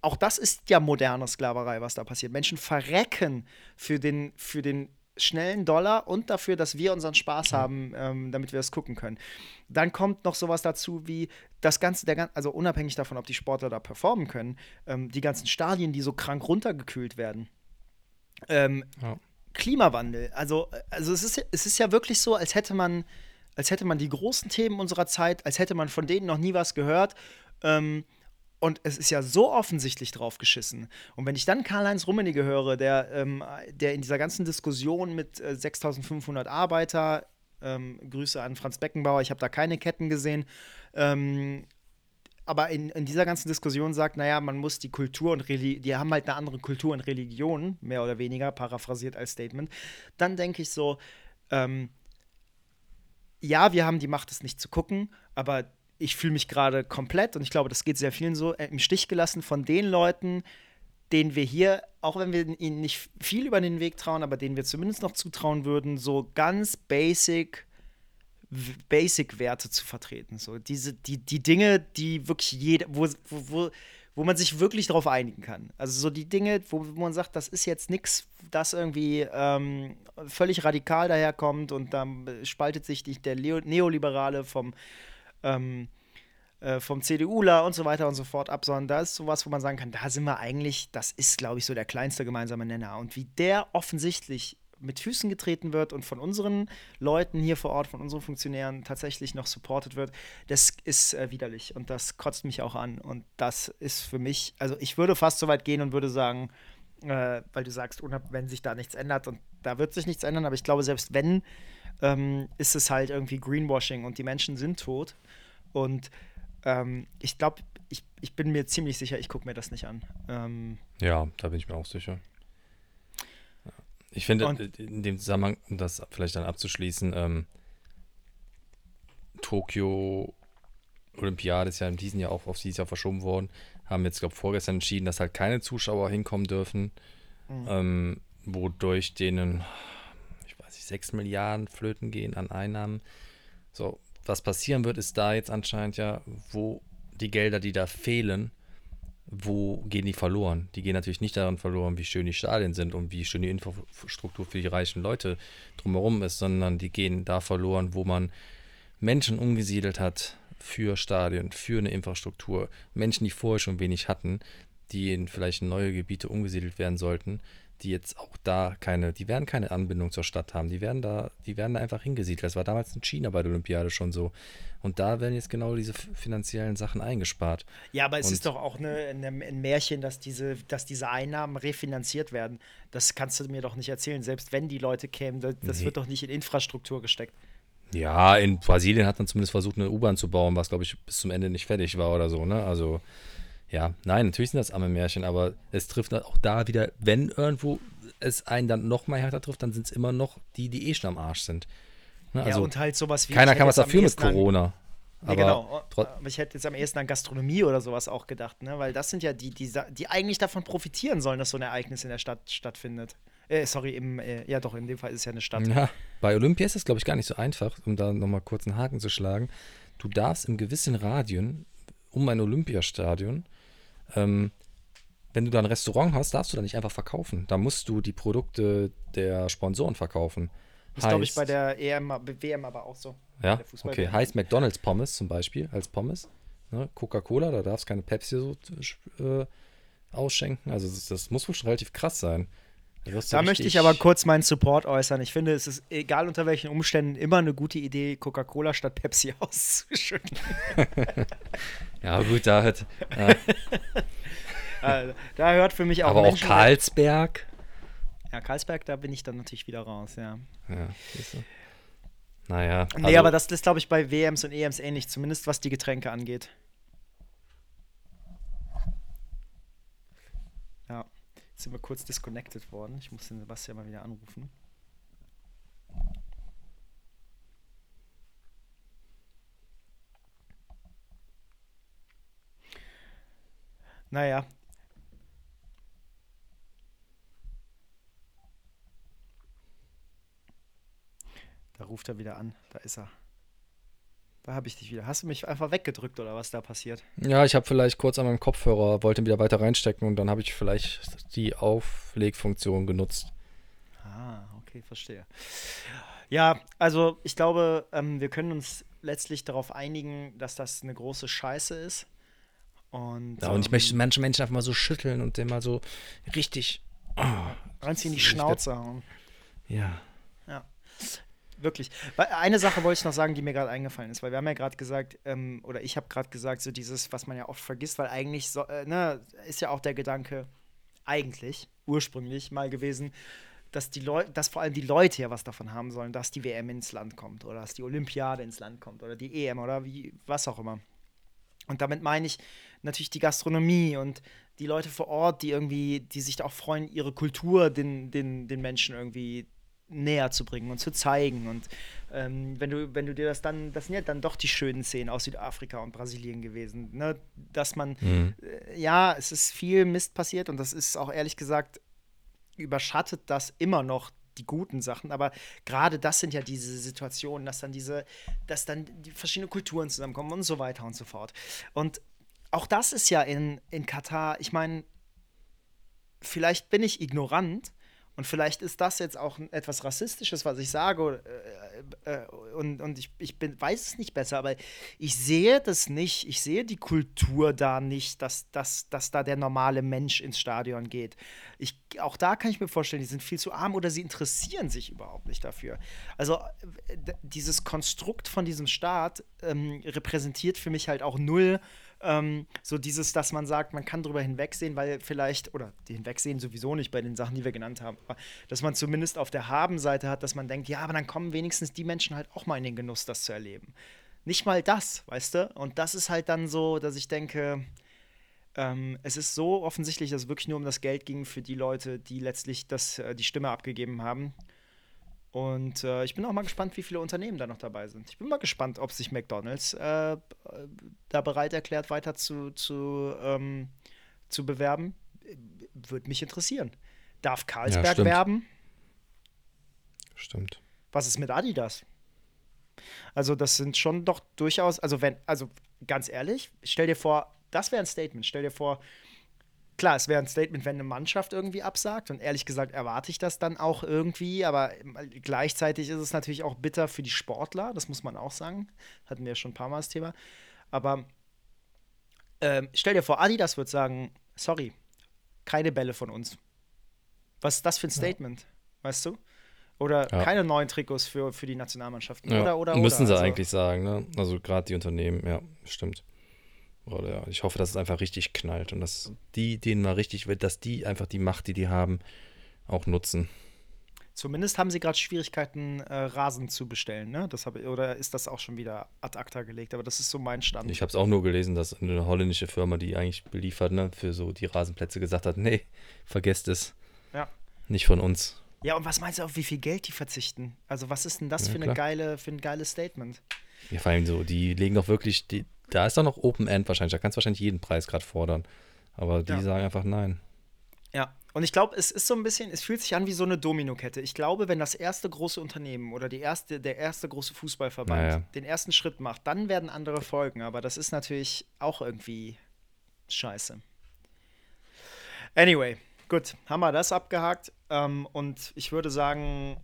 auch das ist ja moderne Sklaverei, was da passiert. Menschen verrecken für den, für den schnellen Dollar und dafür, dass wir unseren Spaß haben, ähm, damit wir es gucken können. Dann kommt noch sowas dazu wie das Ganze, der, also unabhängig davon, ob die Sportler da performen können, ähm, die ganzen Stadien, die so krank runtergekühlt werden. Ähm, Ja. Klimawandel. Also, also es, ist, es ist ja wirklich so, als hätte man, als hätte man die großen Themen unserer Zeit, als hätte man von denen noch nie was gehört. Ähm, und es ist ja so offensichtlich drauf geschissen. Und wenn ich dann Karl-Heinz Rummenigge höre, der, ähm, der in dieser ganzen Diskussion mit äh, 6500 Arbeiter, ähm, Grüße an Franz Beckenbauer, ich habe da keine Ketten gesehen, ähm, aber in, in dieser ganzen Diskussion sagt, naja, man muss die Kultur und Religion, die haben halt eine andere Kultur und Religion, mehr oder weniger, paraphrasiert als Statement, dann denke ich so, ähm, ja, wir haben die Macht, es nicht zu gucken, aber ich fühle mich gerade komplett, und ich glaube, das geht sehr vielen so, äh, im Stich gelassen von den Leuten, denen wir hier, auch wenn wir ihnen nicht viel über den Weg trauen, aber denen wir zumindest noch zutrauen würden, so ganz basic w- Basic-Werte zu vertreten. So diese, die, die Dinge, die wirklich jeder, wo, wo, wo, man sich wirklich darauf einigen kann. Also so die Dinge, wo, man sagt, das ist jetzt nichts, das irgendwie ähm, völlig radikal daherkommt und dann äh, spaltet sich der Leo, Neoliberale vom ähm, äh, vom CDUler und so weiter und so fort ab, sondern da ist sowas, wo man sagen kann, da sind wir eigentlich, das ist, glaube ich, so der kleinste gemeinsame Nenner. Und wie der offensichtlich mit Füßen getreten wird und von unseren Leuten hier vor Ort, von unseren Funktionären tatsächlich noch supported wird, das ist äh, widerlich und das kotzt mich auch an. Und das ist für mich, also ich würde fast so weit gehen und würde sagen, äh, weil du sagst, wenn sich da nichts ändert und da wird sich nichts ändern, aber ich glaube, selbst wenn, ähm, ist es halt irgendwie Greenwashing und die Menschen sind tot. Und ähm, ich glaube, ich, ich bin mir ziemlich sicher, ich gucke mir das nicht an. Ähm, Ja, da bin ich mir auch sicher. Ich finde, äh, in dem Zusammenhang, um das vielleicht dann abzuschließen, ähm, Tokio Olympiade ist ja in diesem Jahr auch auf dieses Jahr verschoben worden. Haben jetzt, glaube ich, vorgestern entschieden, dass halt keine Zuschauer hinkommen dürfen, ähm, wodurch denen, 6 Milliarden flöten gehen an Einnahmen. So, was passieren wird, ist da jetzt anscheinend ja, wo die Gelder, die da fehlen, wo gehen die verloren? Die gehen natürlich nicht daran verloren, wie schön die Stadien sind und wie schön die Infrastruktur für die reichen Leute drumherum ist, sondern die gehen da verloren, wo man Menschen umgesiedelt hat für Stadien, für eine Infrastruktur. Menschen, die vorher schon wenig hatten, die in vielleicht neue Gebiete umgesiedelt werden sollten, die jetzt auch da keine, die werden keine Anbindung zur Stadt haben. Die werden da, die werden da einfach hingesiedelt. Das war damals in China bei der Olympiade schon so. Und da werden jetzt genau diese finanziellen Sachen eingespart. Ja, aber es Und- ist doch auch eine, eine, ein Märchen, dass diese, dass diese Einnahmen refinanziert werden. Das kannst du mir doch nicht erzählen. Selbst wenn die Leute kämen, das, das Nee. wird doch nicht in Infrastruktur gesteckt. Ja, in Brasilien hat man zumindest versucht, eine U-Bahn zu bauen, was, glaube ich, bis zum Ende nicht fertig war oder so, ne? Also, ja, nein, natürlich sind das arme Märchen, aber es trifft auch da wieder, wenn irgendwo es einen dann noch mal härter trifft, dann sind es immer noch die, die eh schon am Arsch sind. Ne? ja, Also, und halt sowas wie. keiner kann was dafür mit Corona. Aber genau. Aber ich hätte jetzt am ehesten an Gastronomie oder sowas auch gedacht, ne? Weil das sind ja die, die, die eigentlich davon profitieren sollen, dass so ein Ereignis in der Stadt stattfindet. Äh, sorry, im, äh, ja doch, in dem Fall ist es ja eine Stadt. Ja, bei Olympia ist es, glaube ich, gar nicht so einfach, um da nochmal kurz einen Haken zu schlagen. Du darfst in gewissen Radien um ein Olympiastadion, ähm, wenn du da ein Restaurant hast, darfst du da nicht einfach verkaufen. Da musst du die Produkte der Sponsoren verkaufen. Das ist, glaube ich, bei der EM, WM aber auch so. Ja, okay. Heißt McDonalds Pommes zum Beispiel als Pommes. Ne? Coca-Cola, da darfst keine Pepsi so äh, ausschenken. Also das, das muss wohl schon relativ krass sein. Da, möchte ich aber kurz meinen Support äußern. Ich finde, es ist egal unter welchen Umständen immer eine gute Idee, Coca-Cola statt Pepsi auszuschütten. Ja, gut, da hat. Äh, Also, da hört für mich auch aber auch Menschen- Karlsberg. Ja, Karlsberg, da bin ich dann natürlich wieder raus, ja. Ja, siehst du. Naja. Nee, also- aber das ist, glaube ich, bei WMs und EMs ähnlich, zumindest was die Getränke angeht. Ja, jetzt sind wir kurz disconnected worden. Ich muss den Sebastian mal wieder anrufen. Naja. Da ruft er wieder an. Da ist er. Da habe ich dich wieder. Hast du mich einfach weggedrückt oder was da passiert? Ja, ich habe vielleicht kurz an meinem Kopfhörer, wollte ihn wieder weiter reinstecken und dann habe ich vielleicht die Auflegfunktion genutzt. Ah, okay, verstehe. Ja, also ich glaube, ähm, wir können uns letztlich darauf einigen, dass das eine große Scheiße ist. Und, Ja, und ich ähm, möchte manche Menschen einfach mal so schütteln und den mal so richtig. eins in die Ich Schnauze hauen. Ja. Ja. Wirklich. Eine Sache wollte ich noch sagen, die mir gerade eingefallen ist, weil wir haben ja gerade gesagt, ähm, oder ich habe gerade gesagt, so dieses, was man ja oft vergisst, weil eigentlich so, äh, ne, ist ja auch der Gedanke, eigentlich, ursprünglich mal gewesen, dass die Leute, dass vor allem die Leute ja was davon haben sollen, dass die WM ins Land kommt oder dass die Olympiade ins Land kommt oder die EM oder wie, was auch immer. Und damit meine ich natürlich die Gastronomie und die Leute vor Ort, die irgendwie, die sich auch freuen, ihre Kultur den, den, den Menschen irgendwie näher zu bringen und zu zeigen. Und ähm, wenn du, wenn du dir das dann, das sind ja dann doch die schönen Szenen aus Südafrika und Brasilien gewesen, ne? Dass man, Mhm. äh, ja, es ist viel Mist passiert und das ist auch ehrlich gesagt, überschattet das immer noch die guten Sachen, aber gerade das sind ja diese Situationen, dass dann diese, dass dann die verschiedenen Kulturen zusammenkommen und so weiter und so fort. Und auch das ist ja in, in Katar, ich meine, vielleicht bin ich ignorant und vielleicht ist das jetzt auch etwas Rassistisches, was ich sage, äh, äh, und, und ich, ich bin, weiß es nicht besser, aber ich sehe das nicht, ich sehe die Kultur da nicht, dass, dass, dass da der normale Mensch ins Stadion geht. Ich, auch da kann ich mir vorstellen, die sind viel zu arm oder sie interessieren sich überhaupt nicht dafür. Also dieses Konstrukt von diesem Staat ähm, repräsentiert für mich halt auch null ähm, so dieses, dass man sagt, man kann drüber hinwegsehen, weil vielleicht, oder hinwegsehen sowieso nicht bei den Sachen, die wir genannt haben, aber dass man zumindest auf der Habenseite hat, dass man denkt, ja, aber dann kommen wenigstens die Menschen halt auch mal in den Genuss, das zu erleben. Nicht mal das, weißt du? Und das ist halt dann so, dass ich denke, ähm, es ist so offensichtlich, dass es wirklich nur um das Geld ging für die Leute, die letztlich das, äh, die Stimme abgegeben haben. Und äh, ich bin auch mal gespannt, wie viele Unternehmen da noch dabei sind. Ich bin mal gespannt, ob sich McDonalds äh, da bereit erklärt, weiter zu, zu, ähm, zu bewerben. Würde mich interessieren. Darf Carlsberg Ja, werben? Stimmt. Was ist mit Adidas? Also, das sind schon doch durchaus, also wenn, also ganz ehrlich, stell dir vor, das wäre ein Statement. Stell dir vor, klar, es wäre ein Statement, wenn eine Mannschaft irgendwie absagt. Und ehrlich gesagt erwarte ich das dann auch irgendwie. Aber gleichzeitig ist es natürlich auch bitter für die Sportler. Das muss man auch sagen. Hatten wir ja schon ein paar Mal das Thema. Aber ähm, stell dir vor, Adidas wird sagen: Sorry, keine Bälle von uns. Was ist das für ein Statement? Weißt du? Oder Ja. keine neuen Trikots für, für die Nationalmannschaften. Ja, Oder, oder, müssen oder. sie Also, eigentlich sagen, ne? Also gerade die Unternehmen, ja, stimmt. Oder ich hoffe, dass es einfach richtig knallt und dass die, denen mal richtig wird, dass die einfach die Macht, die die haben, auch nutzen. Zumindest haben sie gerade Schwierigkeiten, äh, Rasen zu bestellen, ne? Das hab, oder ist das auch schon wieder ad acta gelegt? Aber das ist so mein Stand. Ich habe es auch nur gelesen, dass eine holländische Firma, die eigentlich beliefert, ne, für so die Rasenplätze gesagt hat, nee, vergesst es. Ja. Nicht von uns. Ja, und was meinst du, auf wie viel Geld die verzichten? Also, was ist denn das Ja, für, eine klar. geile, für ein geiles Statement? Ja, vor allem so, die legen doch wirklich, die, da ist doch noch Open End wahrscheinlich, da kannst du wahrscheinlich jeden Preis gerade fordern. Aber die Ja. sagen einfach nein. Ja, und ich glaube, es ist so ein bisschen, es fühlt sich an wie so eine Dominokette. Ich glaube, wenn das erste große Unternehmen oder die erste, der erste große Fußballverband Naja. den ersten Schritt macht, dann werden andere folgen. Aber das ist natürlich auch irgendwie scheiße. Anyway, gut, haben wir das abgehakt. Ähm, und ich würde sagen,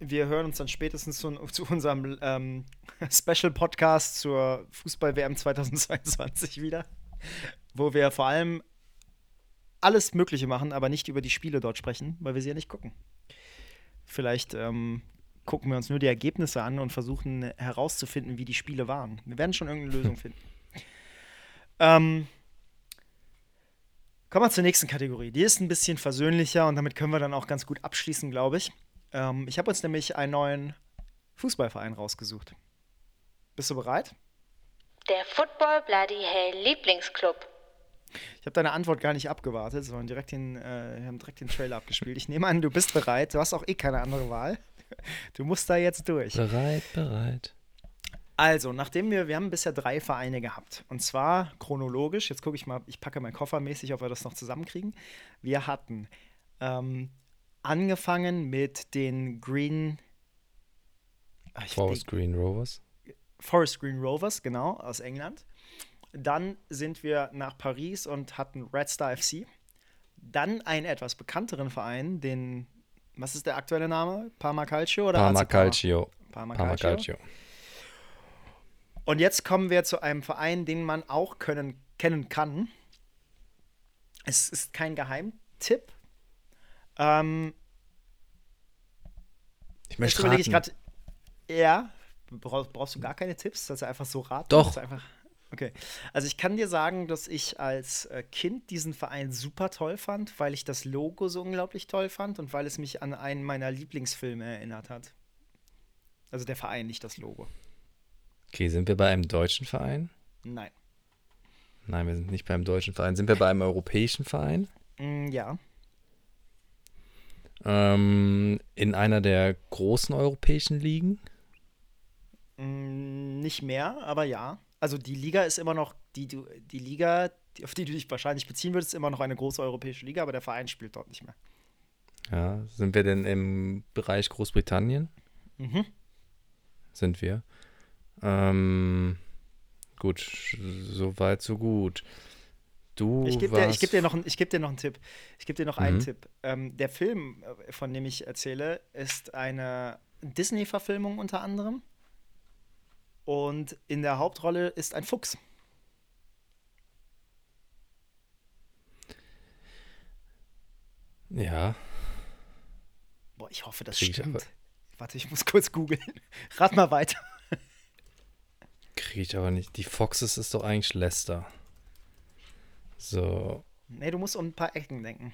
wir hören uns dann spätestens zu, zu unserem ähm, Special-Podcast zur Fußball-WM 2022 wieder, wo wir vor allem alles Mögliche machen, aber nicht über die Spiele dort sprechen, weil wir sie ja nicht gucken. Vielleicht ähm, gucken wir uns nur die Ergebnisse an und versuchen herauszufinden, wie die Spiele waren. Wir werden schon irgendeine Lösung finden. Ähm, kommen wir zur nächsten Kategorie. Die ist ein bisschen versöhnlicher und damit können wir dann auch ganz gut abschließen, glaube ich. Ähm, ich habe uns nämlich einen neuen Fußballverein rausgesucht. Bist du bereit? Der Football Bloody Hell Lieblingsclub. Ich habe deine Antwort gar nicht abgewartet, sondern direkt den, äh, wir haben direkt den Trailer abgespielt. Ich nehme an, du bist bereit. Du hast auch eh keine andere Wahl. Du musst da jetzt durch. Bereit, bereit. Also, nachdem wir, wir haben bisher drei Vereine gehabt. Und zwar chronologisch, jetzt gucke ich mal, ich packe meinen Koffer mäßig, ob wir das noch zusammenkriegen. Wir hatten ähm, angefangen mit den Green. Ah, Forest Green Rovers. Forest Green Rovers, genau, aus England. Dann sind wir nach Paris und hatten Red Star FC. Dann einen etwas bekannteren Verein, den, was ist der aktuelle Name? Parma Calcio oder Parma? Calcio. Parma Parma Calcio. Calcio. Und jetzt kommen wir zu einem Verein, den man auch können, kennen kann. Es ist kein Geheimtipp. Ähm, Ich möchte überlege ich raten. gerade. Ja, brauchst, brauchst du gar keine Tipps, dass du einfach so raten Doch. Einfach, okay. Also ich kann dir sagen, dass ich als äh, Kind diesen Verein super toll fand, weil ich das Logo so unglaublich toll fand und weil es mich an einen meiner Lieblingsfilme erinnert hat. Also der Verein, nicht das Logo. Okay, sind wir bei einem deutschen Verein? Nein. Nein, wir sind nicht beim deutschen Verein. Sind wir bei einem europäischen Verein? Mm, ja. Ähm, in einer der großen europäischen Ligen? Mm, Nicht mehr, aber ja. Also die Liga ist immer noch, die, die Liga, auf die du dich wahrscheinlich beziehen würdest, ist immer noch eine große europäische Liga, aber der Verein spielt dort nicht mehr. Ja. Sind wir denn im Bereich Großbritannien? Mhm. Sind wir. Ähm, gut, so weit, so gut. Du Ich gebe dir, ich geb dir, noch einen- ich geb dir noch einen Tipp. Ich gebe dir noch einen Mhm. Tipp. Ähm, der Film, äh, von dem ich erzähle, ist eine Disney-Verfilmung unter anderem. Und in der Hauptrolle ist ein Fuchs. Ja, Boah, ich hoffe, das Krieg ich stimmt. aber- Warte, ich muss kurz googeln. Rat mal weiter. kriege ich aber nicht. Die Foxes ist doch eigentlich Leicester. So, Nee, du musst um ein paar Ecken denken.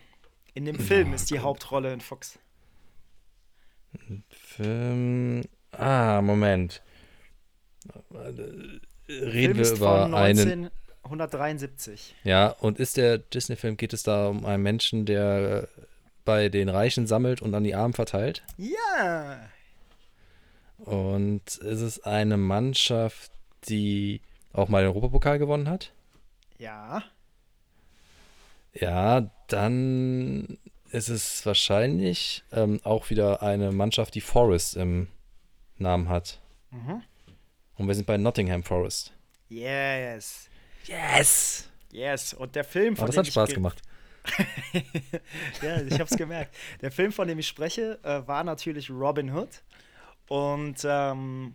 In dem Film ist die Hauptrolle ein Fuchs. Film. Ah, Moment. äh, reden wir über einen. 1973. Ja, und ist der Disney-Film, geht es da um einen Menschen, der äh, bei den Reichen sammelt und an die Armen verteilt? Ja. Und ist es eine Mannschaft, die auch mal den Europapokal gewonnen hat? Ja. Ja, dann ist es wahrscheinlich ähm, auch wieder eine Mannschaft, die Forest im Namen hat. Mhm. Und wir sind bei Nottingham Forest. Yes. Yes! Yes. Und der Film, von Oh, das hat Spaß ge- gemacht. ja, ich hab's gemerkt. Der Film, von dem ich spreche, äh, war natürlich Robin Hood. Und ähm,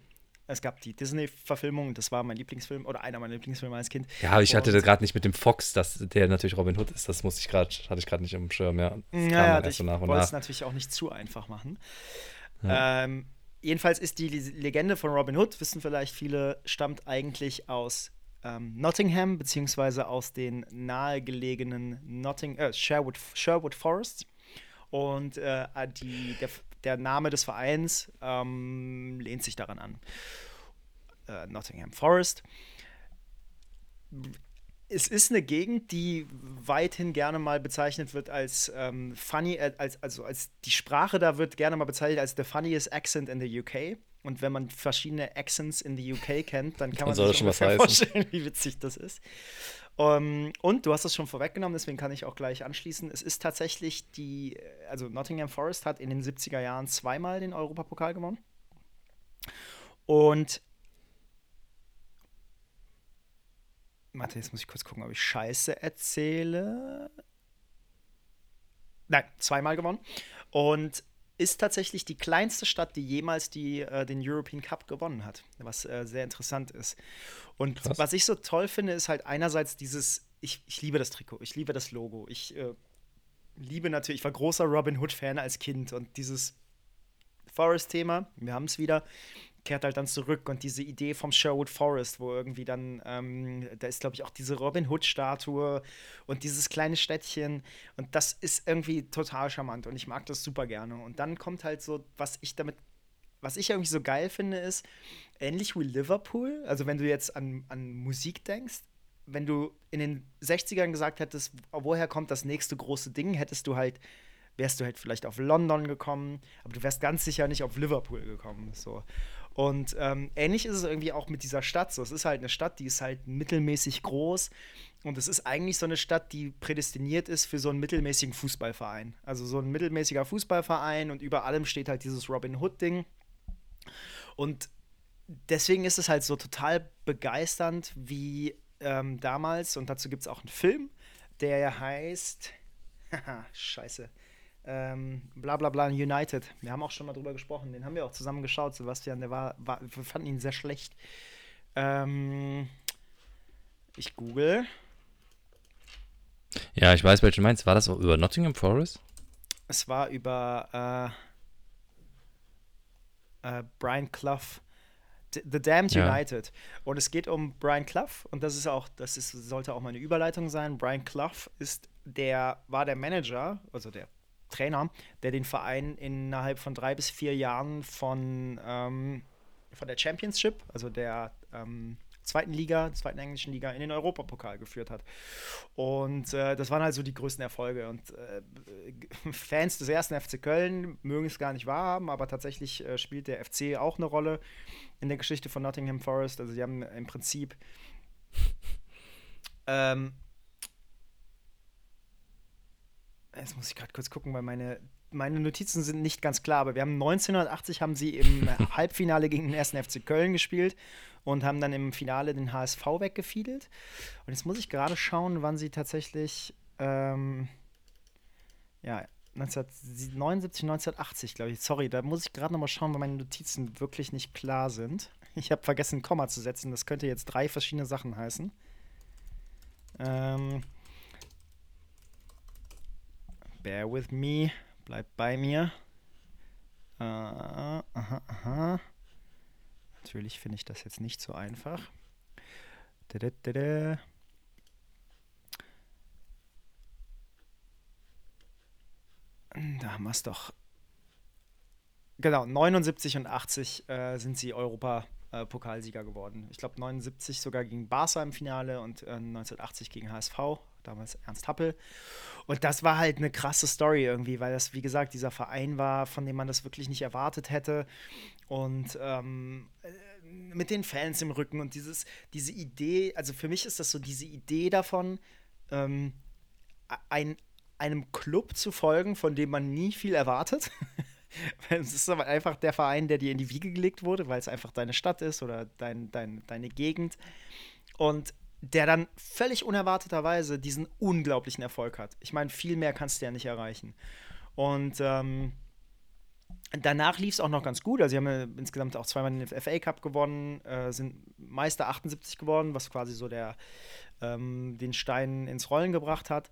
es gab die Disney-Verfilmung, das war mein Lieblingsfilm oder einer meiner Lieblingsfilme als Kind. Ja, aber ich hatte das gerade nicht mit dem Fox, dass der natürlich Robin Hood ist. Das musste ich gerade, hatte ich gerade nicht im Schirm, ja. Das dann erst ich so wollte es natürlich auch nicht zu einfach machen. Ähm, jedenfalls ist die Legende von Robin Hood, wissen vielleicht viele, stammt eigentlich aus ähm, Nottingham, beziehungsweise aus den nahegelegenen Notting äh, Sherwood, Sherwood Forests. Und äh, die, der, der Name des Vereins ähm, lehnt sich daran an. Äh, Nottingham Forest. Es ist eine Gegend, die weithin gerne mal bezeichnet wird als ähm, funny, äh, als, also als die Sprache da wird gerne mal bezeichnet als the funniest accent in the UK. Und wenn man verschiedene Accents in the UK kennt, dann kann man sich schon vorstellen, wie witzig das ist. Ähm, und du hast es schon vorweggenommen, deswegen kann ich auch gleich anschließen. Es ist tatsächlich die, also Nottingham Forest hat in den 70er Jahren zweimal den Europapokal gewonnen. Und Warte, jetzt muss ich kurz gucken, ob ich Scheiße erzähle. Nein, zweimal gewonnen. Und ist tatsächlich die kleinste Stadt, die jemals die, äh, den European Cup gewonnen hat, was äh, sehr interessant ist. Und Krass. was ich so toll finde, ist halt einerseits dieses, ich, ich liebe das Trikot, ich liebe das Logo, ich äh, liebe natürlich, ich war großer Robin Hood-Fan als Kind und dieses Forest-Thema, wir haben es wieder, kehrt halt dann zurück und diese Idee vom Sherwood Forest, wo irgendwie dann, ähm, da ist glaube ich auch diese Robin Hood-Statue und dieses kleine Städtchen und das ist irgendwie total charmant und ich mag das super gerne. Und dann kommt halt so, was ich damit, was ich irgendwie so geil finde, ist, ähnlich wie Liverpool, also wenn du jetzt an, an Musik denkst, wenn du in den 60ern gesagt hättest, woher kommt das nächste große Ding, hättest du halt, wärst du halt vielleicht auf London gekommen, aber du wärst ganz sicher nicht auf Liverpool gekommen. So. Und ähm, ähnlich ist es irgendwie auch mit dieser Stadt. So, es ist halt eine Stadt, die ist halt mittelmäßig groß. Und es ist eigentlich so eine Stadt, die prädestiniert ist für so einen mittelmäßigen Fußballverein. Also so ein mittelmäßiger Fußballverein und über allem steht halt dieses Robin Hood-Ding. Und deswegen ist es halt so total begeisternd, wie ähm, damals, und dazu gibt es auch einen Film, der heißt, haha, scheiße, ähm, bla bla bla United. Wir haben auch schon mal drüber gesprochen, den haben wir auch zusammen geschaut, Sebastian, der war, war wir fanden ihn sehr schlecht. Ähm, ich google. Ja, ich weiß, welchen du meinst. War das auch über Nottingham Forest? Es war über äh, äh, Brian Clough. D The Damned Ja. United. Und es geht um Brian Clough und das ist auch, das ist, sollte auch meine Überleitung sein. Brian Clough ist der, war der Manager, also der Trainer, der den Verein innerhalb von drei bis vier Jahren von, ähm, von der Championship, also der ähm, zweiten Liga, zweiten englischen Liga, in den Europapokal geführt hat. Und äh, das waren halt so die größten Erfolge. Und äh, Fans des ersten FC Köln mögen es gar nicht wahrhaben, aber tatsächlich äh, spielt der FC auch eine Rolle in der Geschichte von Nottingham Forest. Also, sie haben im Prinzip. Ähm, jetzt muss ich gerade kurz gucken, weil meine, meine Notizen sind nicht ganz klar, aber wir haben 1980 haben sie im Halbfinale gegen den ersten FC Köln gespielt und haben dann im Finale den HSV weggefiedelt. Und jetzt muss ich gerade schauen, wann sie tatsächlich ähm, ja, 1979, 1980, glaube ich. Sorry, da muss ich gerade noch mal schauen, weil meine Notizen wirklich nicht klar sind. Ich habe vergessen, ein Komma zu setzen. Das könnte jetzt drei verschiedene Sachen heißen. Ähm, bear with me. Bleibt bei mir. Äh, aha, aha. Natürlich finde ich das jetzt nicht so einfach. Dadadada. Da haben wir es doch. Genau, 79 und 80 äh, sind sie Europa, äh, geworden. Ich glaube 79 sogar gegen Barca im Finale und äh, 1980 gegen HSV, damals Ernst Happel. Und das war halt eine krasse Story irgendwie, weil das, wie gesagt, dieser Verein war, von dem man das wirklich nicht erwartet hätte. Und ähm, äh, mit den Fans im Rücken und dieses, diese Idee, also für mich ist das so diese Idee davon, ähm, ein, einem Club zu folgen, von dem man nie viel erwartet. es ist aber einfach der Verein, der dir in die Wiege gelegt wurde, weil es einfach deine Stadt ist oder dein, dein, deine Gegend. Und der dann völlig unerwarteterweise diesen unglaublichen Erfolg hat. Ich meine, viel mehr kannst du ja nicht erreichen. Und ähm, danach lief es auch noch ganz gut. Also, sie haben ja insgesamt auch zweimal den FA Cup gewonnen, äh, sind Meister 78 geworden, was quasi so der, ähm, den Stein ins Rollen gebracht hat.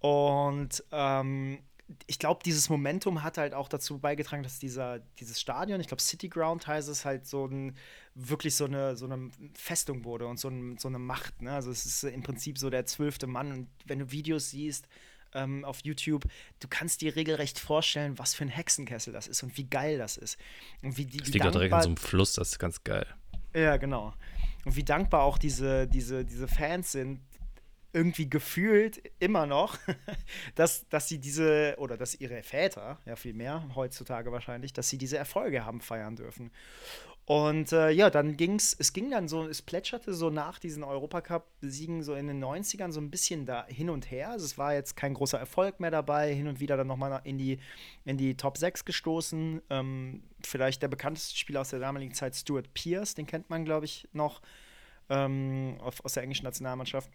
Und ähm, ich glaube, dieses Momentum hat halt auch dazu beigetragen, dass dieser, dieses Stadion, ich glaube, City Ground heißt es, halt so ein, wirklich so eine, so eine Festung wurde und so, ein, so eine Macht. Ne? Also es ist im Prinzip so der zwölfte Mann. Und wenn du Videos siehst ähm, auf YouTube, du kannst dir regelrecht vorstellen, was für ein Hexenkessel das ist und wie geil das ist. Und wie die, das liegt da direkt in so einem Fluss, das ist ganz geil. Ja, genau. Und wie dankbar auch diese, diese, diese Fans sind, irgendwie gefühlt immer noch, dass, dass sie diese, oder dass ihre Väter, ja viel mehr heutzutage wahrscheinlich, dass sie diese Erfolge haben feiern dürfen. Und äh, ja, dann ging es, es ging dann so, es plätscherte so nach diesen Europacup-Siegen so in den 90ern so ein bisschen da hin und her. Also es war jetzt kein großer Erfolg mehr dabei, hin und wieder dann nochmal in die, in die Top 6 gestoßen. Ähm, vielleicht der bekannteste Spieler aus der damaligen Zeit, Stuart Pierce, den kennt man, glaube ich, noch ähm, aus der englischen Nationalmannschaft.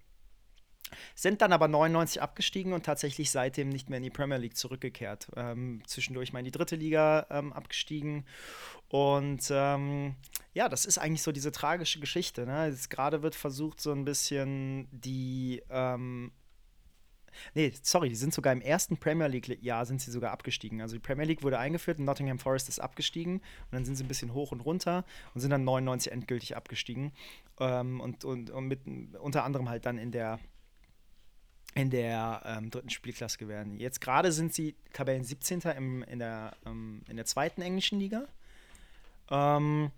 Sind dann aber 99 abgestiegen und tatsächlich seitdem nicht mehr in die Premier League zurückgekehrt. Ähm, zwischendurch mal in die dritte Liga ähm, abgestiegen. Und ähm, ja, das ist eigentlich so diese tragische Geschichte. Ne? Gerade wird versucht, so ein bisschen die. Ähm, nee, sorry, die sind sogar im ersten Premier League-Jahr sind sie sogar abgestiegen. Also die Premier League wurde eingeführt und Nottingham Forest ist abgestiegen. Und dann sind sie ein bisschen hoch und runter und sind dann 99 endgültig abgestiegen. Ähm, und, und, und mit unter anderem halt dann in der in der ähm, dritten Spielklasse geworden. Jetzt gerade sind sie Tabellen 17. Im, in, der, ähm, in der zweiten englischen Liga. Ähm,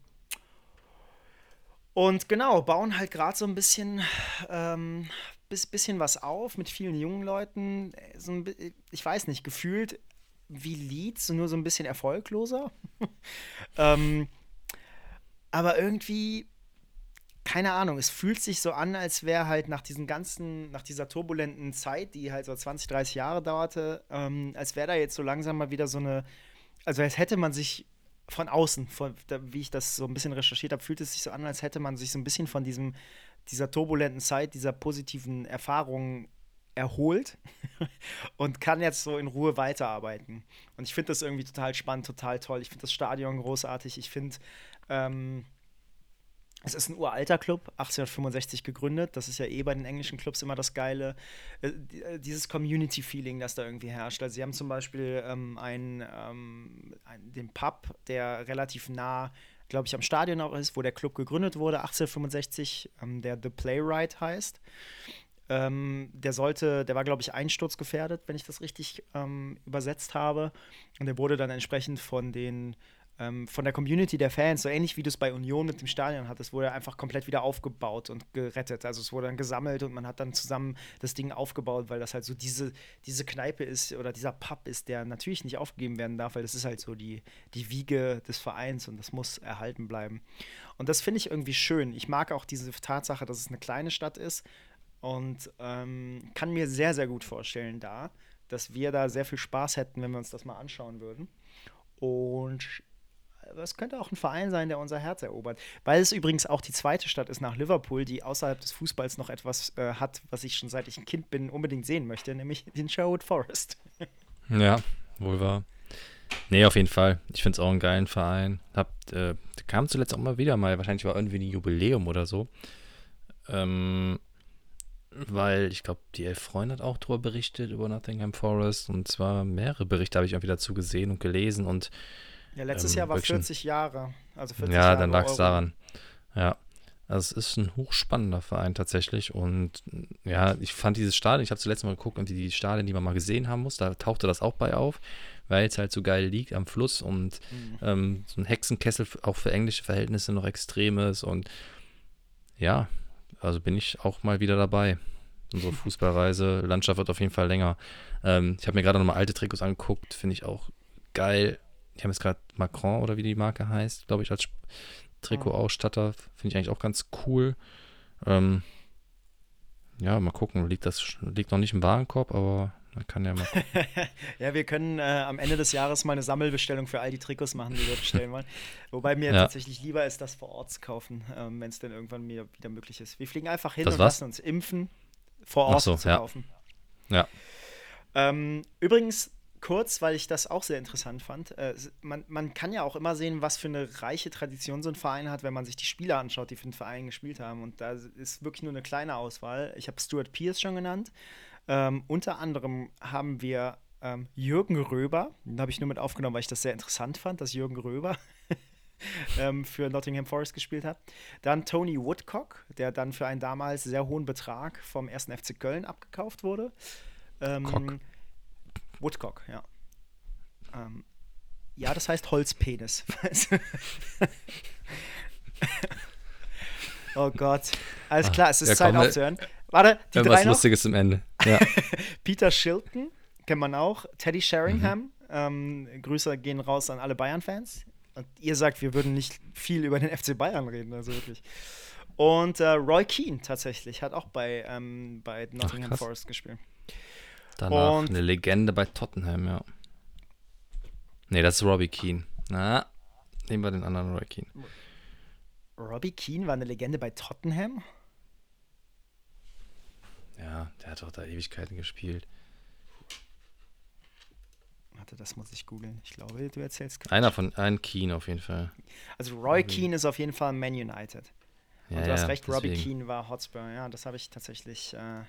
und genau, bauen halt gerade so ein bisschen, ähm, bis, bisschen was auf mit vielen jungen Leuten. So ein, ich weiß nicht, gefühlt wie Leeds, nur so ein bisschen erfolgloser. ähm, aber irgendwie keine Ahnung, es fühlt sich so an, als wäre halt nach diesen ganzen, nach dieser turbulenten Zeit, die halt so 20, 30 Jahre dauerte, ähm, als wäre da jetzt so langsam mal wieder so eine, also als hätte man sich von außen, von, wie ich das so ein bisschen recherchiert habe, fühlt es sich so an, als hätte man sich so ein bisschen von diesem, dieser turbulenten Zeit, dieser positiven Erfahrungen erholt und kann jetzt so in Ruhe weiterarbeiten. Und ich finde das irgendwie total spannend, total toll. Ich finde das Stadion großartig. Ich finde, ähm, es ist ein uralter Club, 1865 gegründet. Das ist ja eh bei den englischen Clubs immer das Geile. Äh, äh, dieses Community-Feeling, das da irgendwie herrscht. Also, sie haben zum Beispiel ähm, einen, ähm, den Pub, der relativ nah, glaube ich, am Stadion auch ist, wo der Club gegründet wurde, 1865, ähm, der The Playwright heißt. Ähm, der sollte, der war, glaube ich, einsturzgefährdet, wenn ich das richtig ähm, übersetzt habe. Und der wurde dann entsprechend von den ähm, von der Community der Fans, so ähnlich wie du es bei Union mit dem Stadion hattest, wurde einfach komplett wieder aufgebaut und gerettet. Also es wurde dann gesammelt und man hat dann zusammen das Ding aufgebaut, weil das halt so diese, diese Kneipe ist oder dieser Pub ist, der natürlich nicht aufgegeben werden darf, weil das ist halt so die, die Wiege des Vereins und das muss erhalten bleiben. Und das finde ich irgendwie schön. Ich mag auch diese Tatsache, dass es eine kleine Stadt ist und ähm, kann mir sehr, sehr gut vorstellen da, dass wir da sehr viel Spaß hätten, wenn wir uns das mal anschauen würden. Und es könnte auch ein Verein sein, der unser Herz erobert. Weil es übrigens auch die zweite Stadt ist nach Liverpool, die außerhalb des Fußballs noch etwas äh, hat, was ich schon seit ich ein Kind bin unbedingt sehen möchte, nämlich den Sherwood Forest. ja, wohl wahr. Nee, auf jeden Fall. Ich finde es auch einen geilen Verein. Hab, äh, kam zuletzt auch mal wieder mal, wahrscheinlich war irgendwie ein Jubiläum oder so. Ähm, weil ich glaube, die Elf Freunde hat auch drüber berichtet über Nottingham Forest und zwar mehrere Berichte habe ich irgendwie dazu gesehen und gelesen und ja, letztes ähm, Jahr war 40 Jahre. Also 40 ja, Jahre dann lag es daran. Ja. Also es ist ein hochspannender Verein tatsächlich. Und ja, ich fand dieses Stadion, ich habe zuletzt mal geguckt, und die, die Stadien, die man mal gesehen haben muss, da tauchte das auch bei auf, weil es halt so geil liegt am Fluss und Mhm. ähm, so ein Hexenkessel auch für englische Verhältnisse noch extrem ist. Und ja, also bin ich auch mal wieder dabei. Unsere Fußballreise, Landschaft wird auf jeden Fall länger. Ähm, ich habe mir gerade nochmal alte Trikots angeguckt, finde ich auch geil. Die haben jetzt gerade Macron oder wie die Marke heißt, glaube ich, als Trikotausstatter. Finde ich eigentlich auch ganz cool. Ähm, ja, mal gucken. Liegt das liegt noch nicht im Warenkorb, aber man kann ja mal. Ja, wir können äh, am Ende des Jahres mal eine Sammelbestellung für all die Trikots machen, die wir bestellen wollen. Wobei mir Ja. tatsächlich lieber ist, das vor Ort zu kaufen, ähm, wenn es denn irgendwann mir wieder möglich ist. Wir fliegen einfach hin Das und was? lassen uns impfen, vor Ort so, zu ja. kaufen. Ja. Ähm, übrigens, kurz, weil ich das auch sehr interessant fand, äh, man, man kann ja auch immer sehen, was für eine reiche Tradition so ein Verein hat, wenn man sich die Spieler anschaut, die für den Verein gespielt haben. Und da ist wirklich nur eine kleine Auswahl. Ich habe Stuart Pierce schon genannt. Ähm, unter anderem haben wir ähm, Jürgen Röber, den habe ich nur mit aufgenommen, weil ich das sehr interessant fand, dass Jürgen Röber ähm, für Nottingham Forest gespielt hat. Dann Tony Woodcock, der dann für einen damals sehr hohen Betrag vom 1. FC Köln abgekauft wurde. Ähm. Woodcock, ja. Ähm, ja, das heißt Holzpenis. oh Gott. Alles klar, es ist ja, Zeit komm, aufzuhören. Warte, die Irgendwas drei noch. Lustiges zum Ende. Ja. Peter Shilton, kennt man auch. Teddy Sheringham. Mhm. Ähm, Grüße gehen raus an alle Bayern-Fans. Und ihr sagt, wir würden nicht viel über den FC Bayern reden, also wirklich. Und äh, Roy Keane tatsächlich hat auch bei, ähm, bei Nottingham krass. Forest gespielt. Danach Und- eine Legende bei Tottenham, ja. Nee, das ist Robbie Keane. Na, nehmen wir den anderen Roy Keane. Robbie Keane war eine Legende bei Tottenham. Ja, der hat doch da Ewigkeiten gespielt. Warte, das muss ich googeln. Ich glaube, du erzählst Quatsch. Einer von, ein Keane auf jeden Fall. Also Roy Keane ist auf jeden Fall Man United. Ja, Und du hast ja, recht, Robbie deswegen. Keane war Hotspur. Ja, das habe ich tatsächlich äh,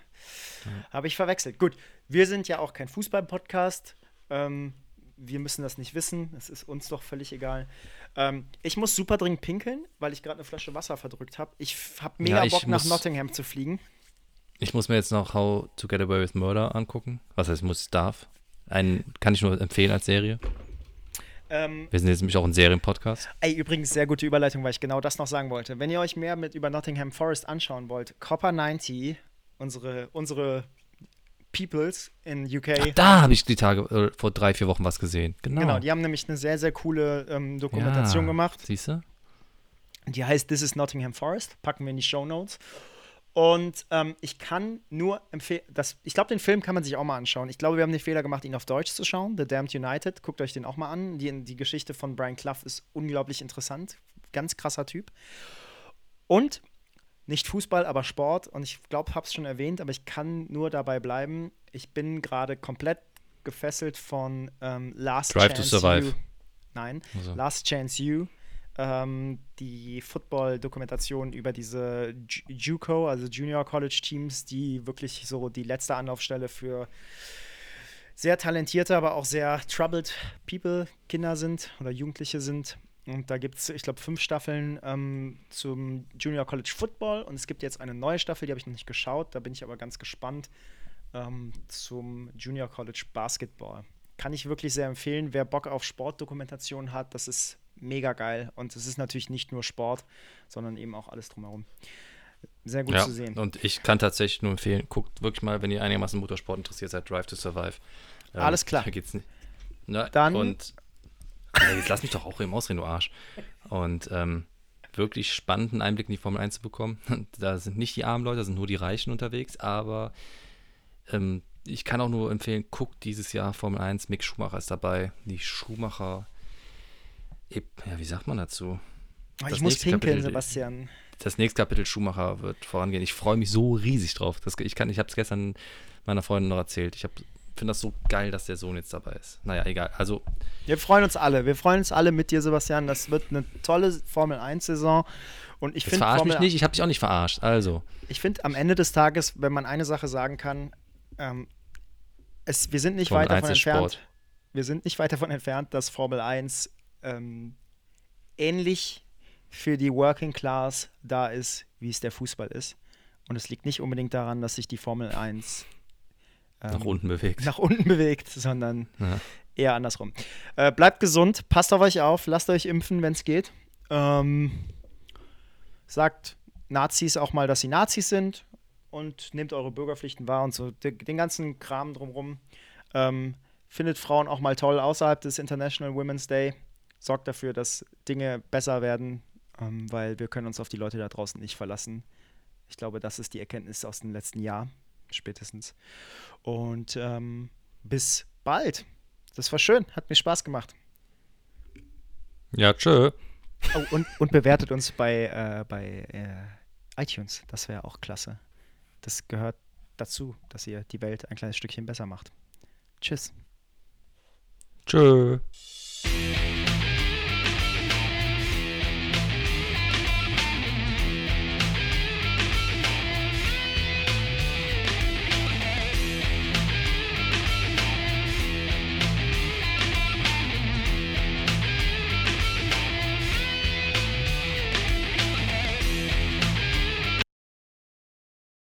habe ich verwechselt. Gut, wir sind ja auch kein Fußball-Podcast. Ähm, wir müssen das nicht wissen. Es ist uns doch völlig egal. Ähm, ich muss super dringend pinkeln, weil ich gerade eine Flasche Wasser verdrückt habe. Ich habe mega Ja, ich Bock, nach Nottingham zu fliegen. Ich muss mir jetzt noch How to Get Away with Murder angucken. Was heißt, muss, darf. Einen kann ich nur empfehlen als Serie. Ähm, Wir sind jetzt nämlich auch ein Serienpodcast. Ey, übrigens, sehr gute Überleitung, weil ich genau das noch sagen wollte. Wenn ihr euch mehr mit über Nottingham Forest anschauen wollt, Copper 90, unsere, unsere Peoples in UK. Da habe ich die Tage äh, vor drei, vier Wochen was gesehen. Genau. Genau, die haben nämlich eine sehr, sehr coole ähm, Dokumentation ja. gemacht. Siehst du? Die heißt This is Nottingham Forest. Packen wir in die Show Notes. Und ähm, ich kann nur empfehlen, das, ich glaube, den Film kann man sich auch mal anschauen. Ich glaube, wir haben den Fehler gemacht, ihn auf Deutsch zu schauen. The Damned United. Guckt euch den auch mal an. Die, die Geschichte von Brian Clough ist unglaublich interessant. Ganz krasser Typ. Und nicht Fußball, aber Sport. Und ich glaube, habe es schon erwähnt, aber ich kann nur dabei bleiben. Ich bin gerade komplett gefesselt von ähm, Last Drive to Chance Survive. You. Nein, Also. Last Chance You. Ähm, die Football-Dokumentation über diese Ju- JUCO, also Junior College Teams, die wirklich so die letzte Anlaufstelle für sehr talentierte, aber auch sehr troubled People, Kinder sind oder Jugendliche sind. Und da gibt es, ich glaube, fünf Staffeln ähm, zum Junior College Football und es gibt jetzt eine neue Staffel, die habe ich noch nicht geschaut, da bin ich aber ganz gespannt ähm, zum Junior College Basketball. Kann ich wirklich sehr empfehlen, wer Bock auf Sportdokumentation hat, das ist mega geil und es ist natürlich nicht nur Sport, sondern eben auch alles drumherum. Sehr gut ja, zu sehen. und ich kann tatsächlich nur empfehlen, guckt wirklich mal, wenn ihr einigermaßen Motorsport interessiert seid, Drive to Survive. Ähm, Alles klar. Da geht's nicht. Na, Dann- Und Ey, jetzt lass mich doch auch eben ausreden, du Arsch. Und ähm, wirklich spannenden Einblick in die Formel 1 zu bekommen. Da sind nicht die armen Leute, da sind nur die Reichen unterwegs, aber ähm, ich kann auch nur empfehlen, guckt dieses Jahr Formel 1, Mick Schumacher ist dabei. Die Schumacher, ja, wie sagt man dazu? Oh, das ich muss pinkeln, Kapitel- Sebastian. das nächste Kapitel Schumacher wird vorangehen. Ich freue mich so riesig drauf. Das, ich kann, ich habe es gestern meiner Freundin noch erzählt. Ich finde das so geil, dass der Sohn jetzt dabei ist. Naja, egal. Also, Wir freuen uns alle. Wir freuen uns alle mit dir, Sebastian. Das wird eine tolle Formel 1-Saison. Und ich finde, verarsch mich nicht. Ich habe dich auch nicht verarscht. Also, ich finde am Ende des Tages, wenn man eine Sache sagen kann, ähm, es, wir sind nicht Formel weit 1 davon entfernt. Sport. Wir sind nicht weit davon entfernt, dass Formel 1 ähm, ähnlich für die Working Class da ist, wie es der Fußball ist. Und es liegt nicht unbedingt daran, dass sich die Formel 1 ähm, Nach unten bewegt. nach unten bewegt, sondern Ja. eher andersrum. Äh, bleibt gesund, passt auf euch auf, lasst euch impfen, wenn es geht. Ähm, sagt Nazis auch mal, dass sie Nazis sind und nehmt eure Bürgerpflichten wahr und so den, ganzen Kram drumrum. Ähm, findet Frauen auch mal toll außerhalb des International Women's Day. Sorgt dafür, dass Dinge besser werden, ähm, weil wir können uns auf die Leute da draußen nicht verlassen. Ich glaube, das ist die Erkenntnis aus dem letzten Jahr, spätestens. Und ähm, bis bald. Das war schön, hat mir Spaß gemacht. Ja, tschö. Oh, und, und bewertet uns bei, äh, bei äh, iTunes. Das wäre auch klasse. Das gehört dazu, dass ihr die Welt ein kleines Stückchen besser macht. Tschüss. Tschö.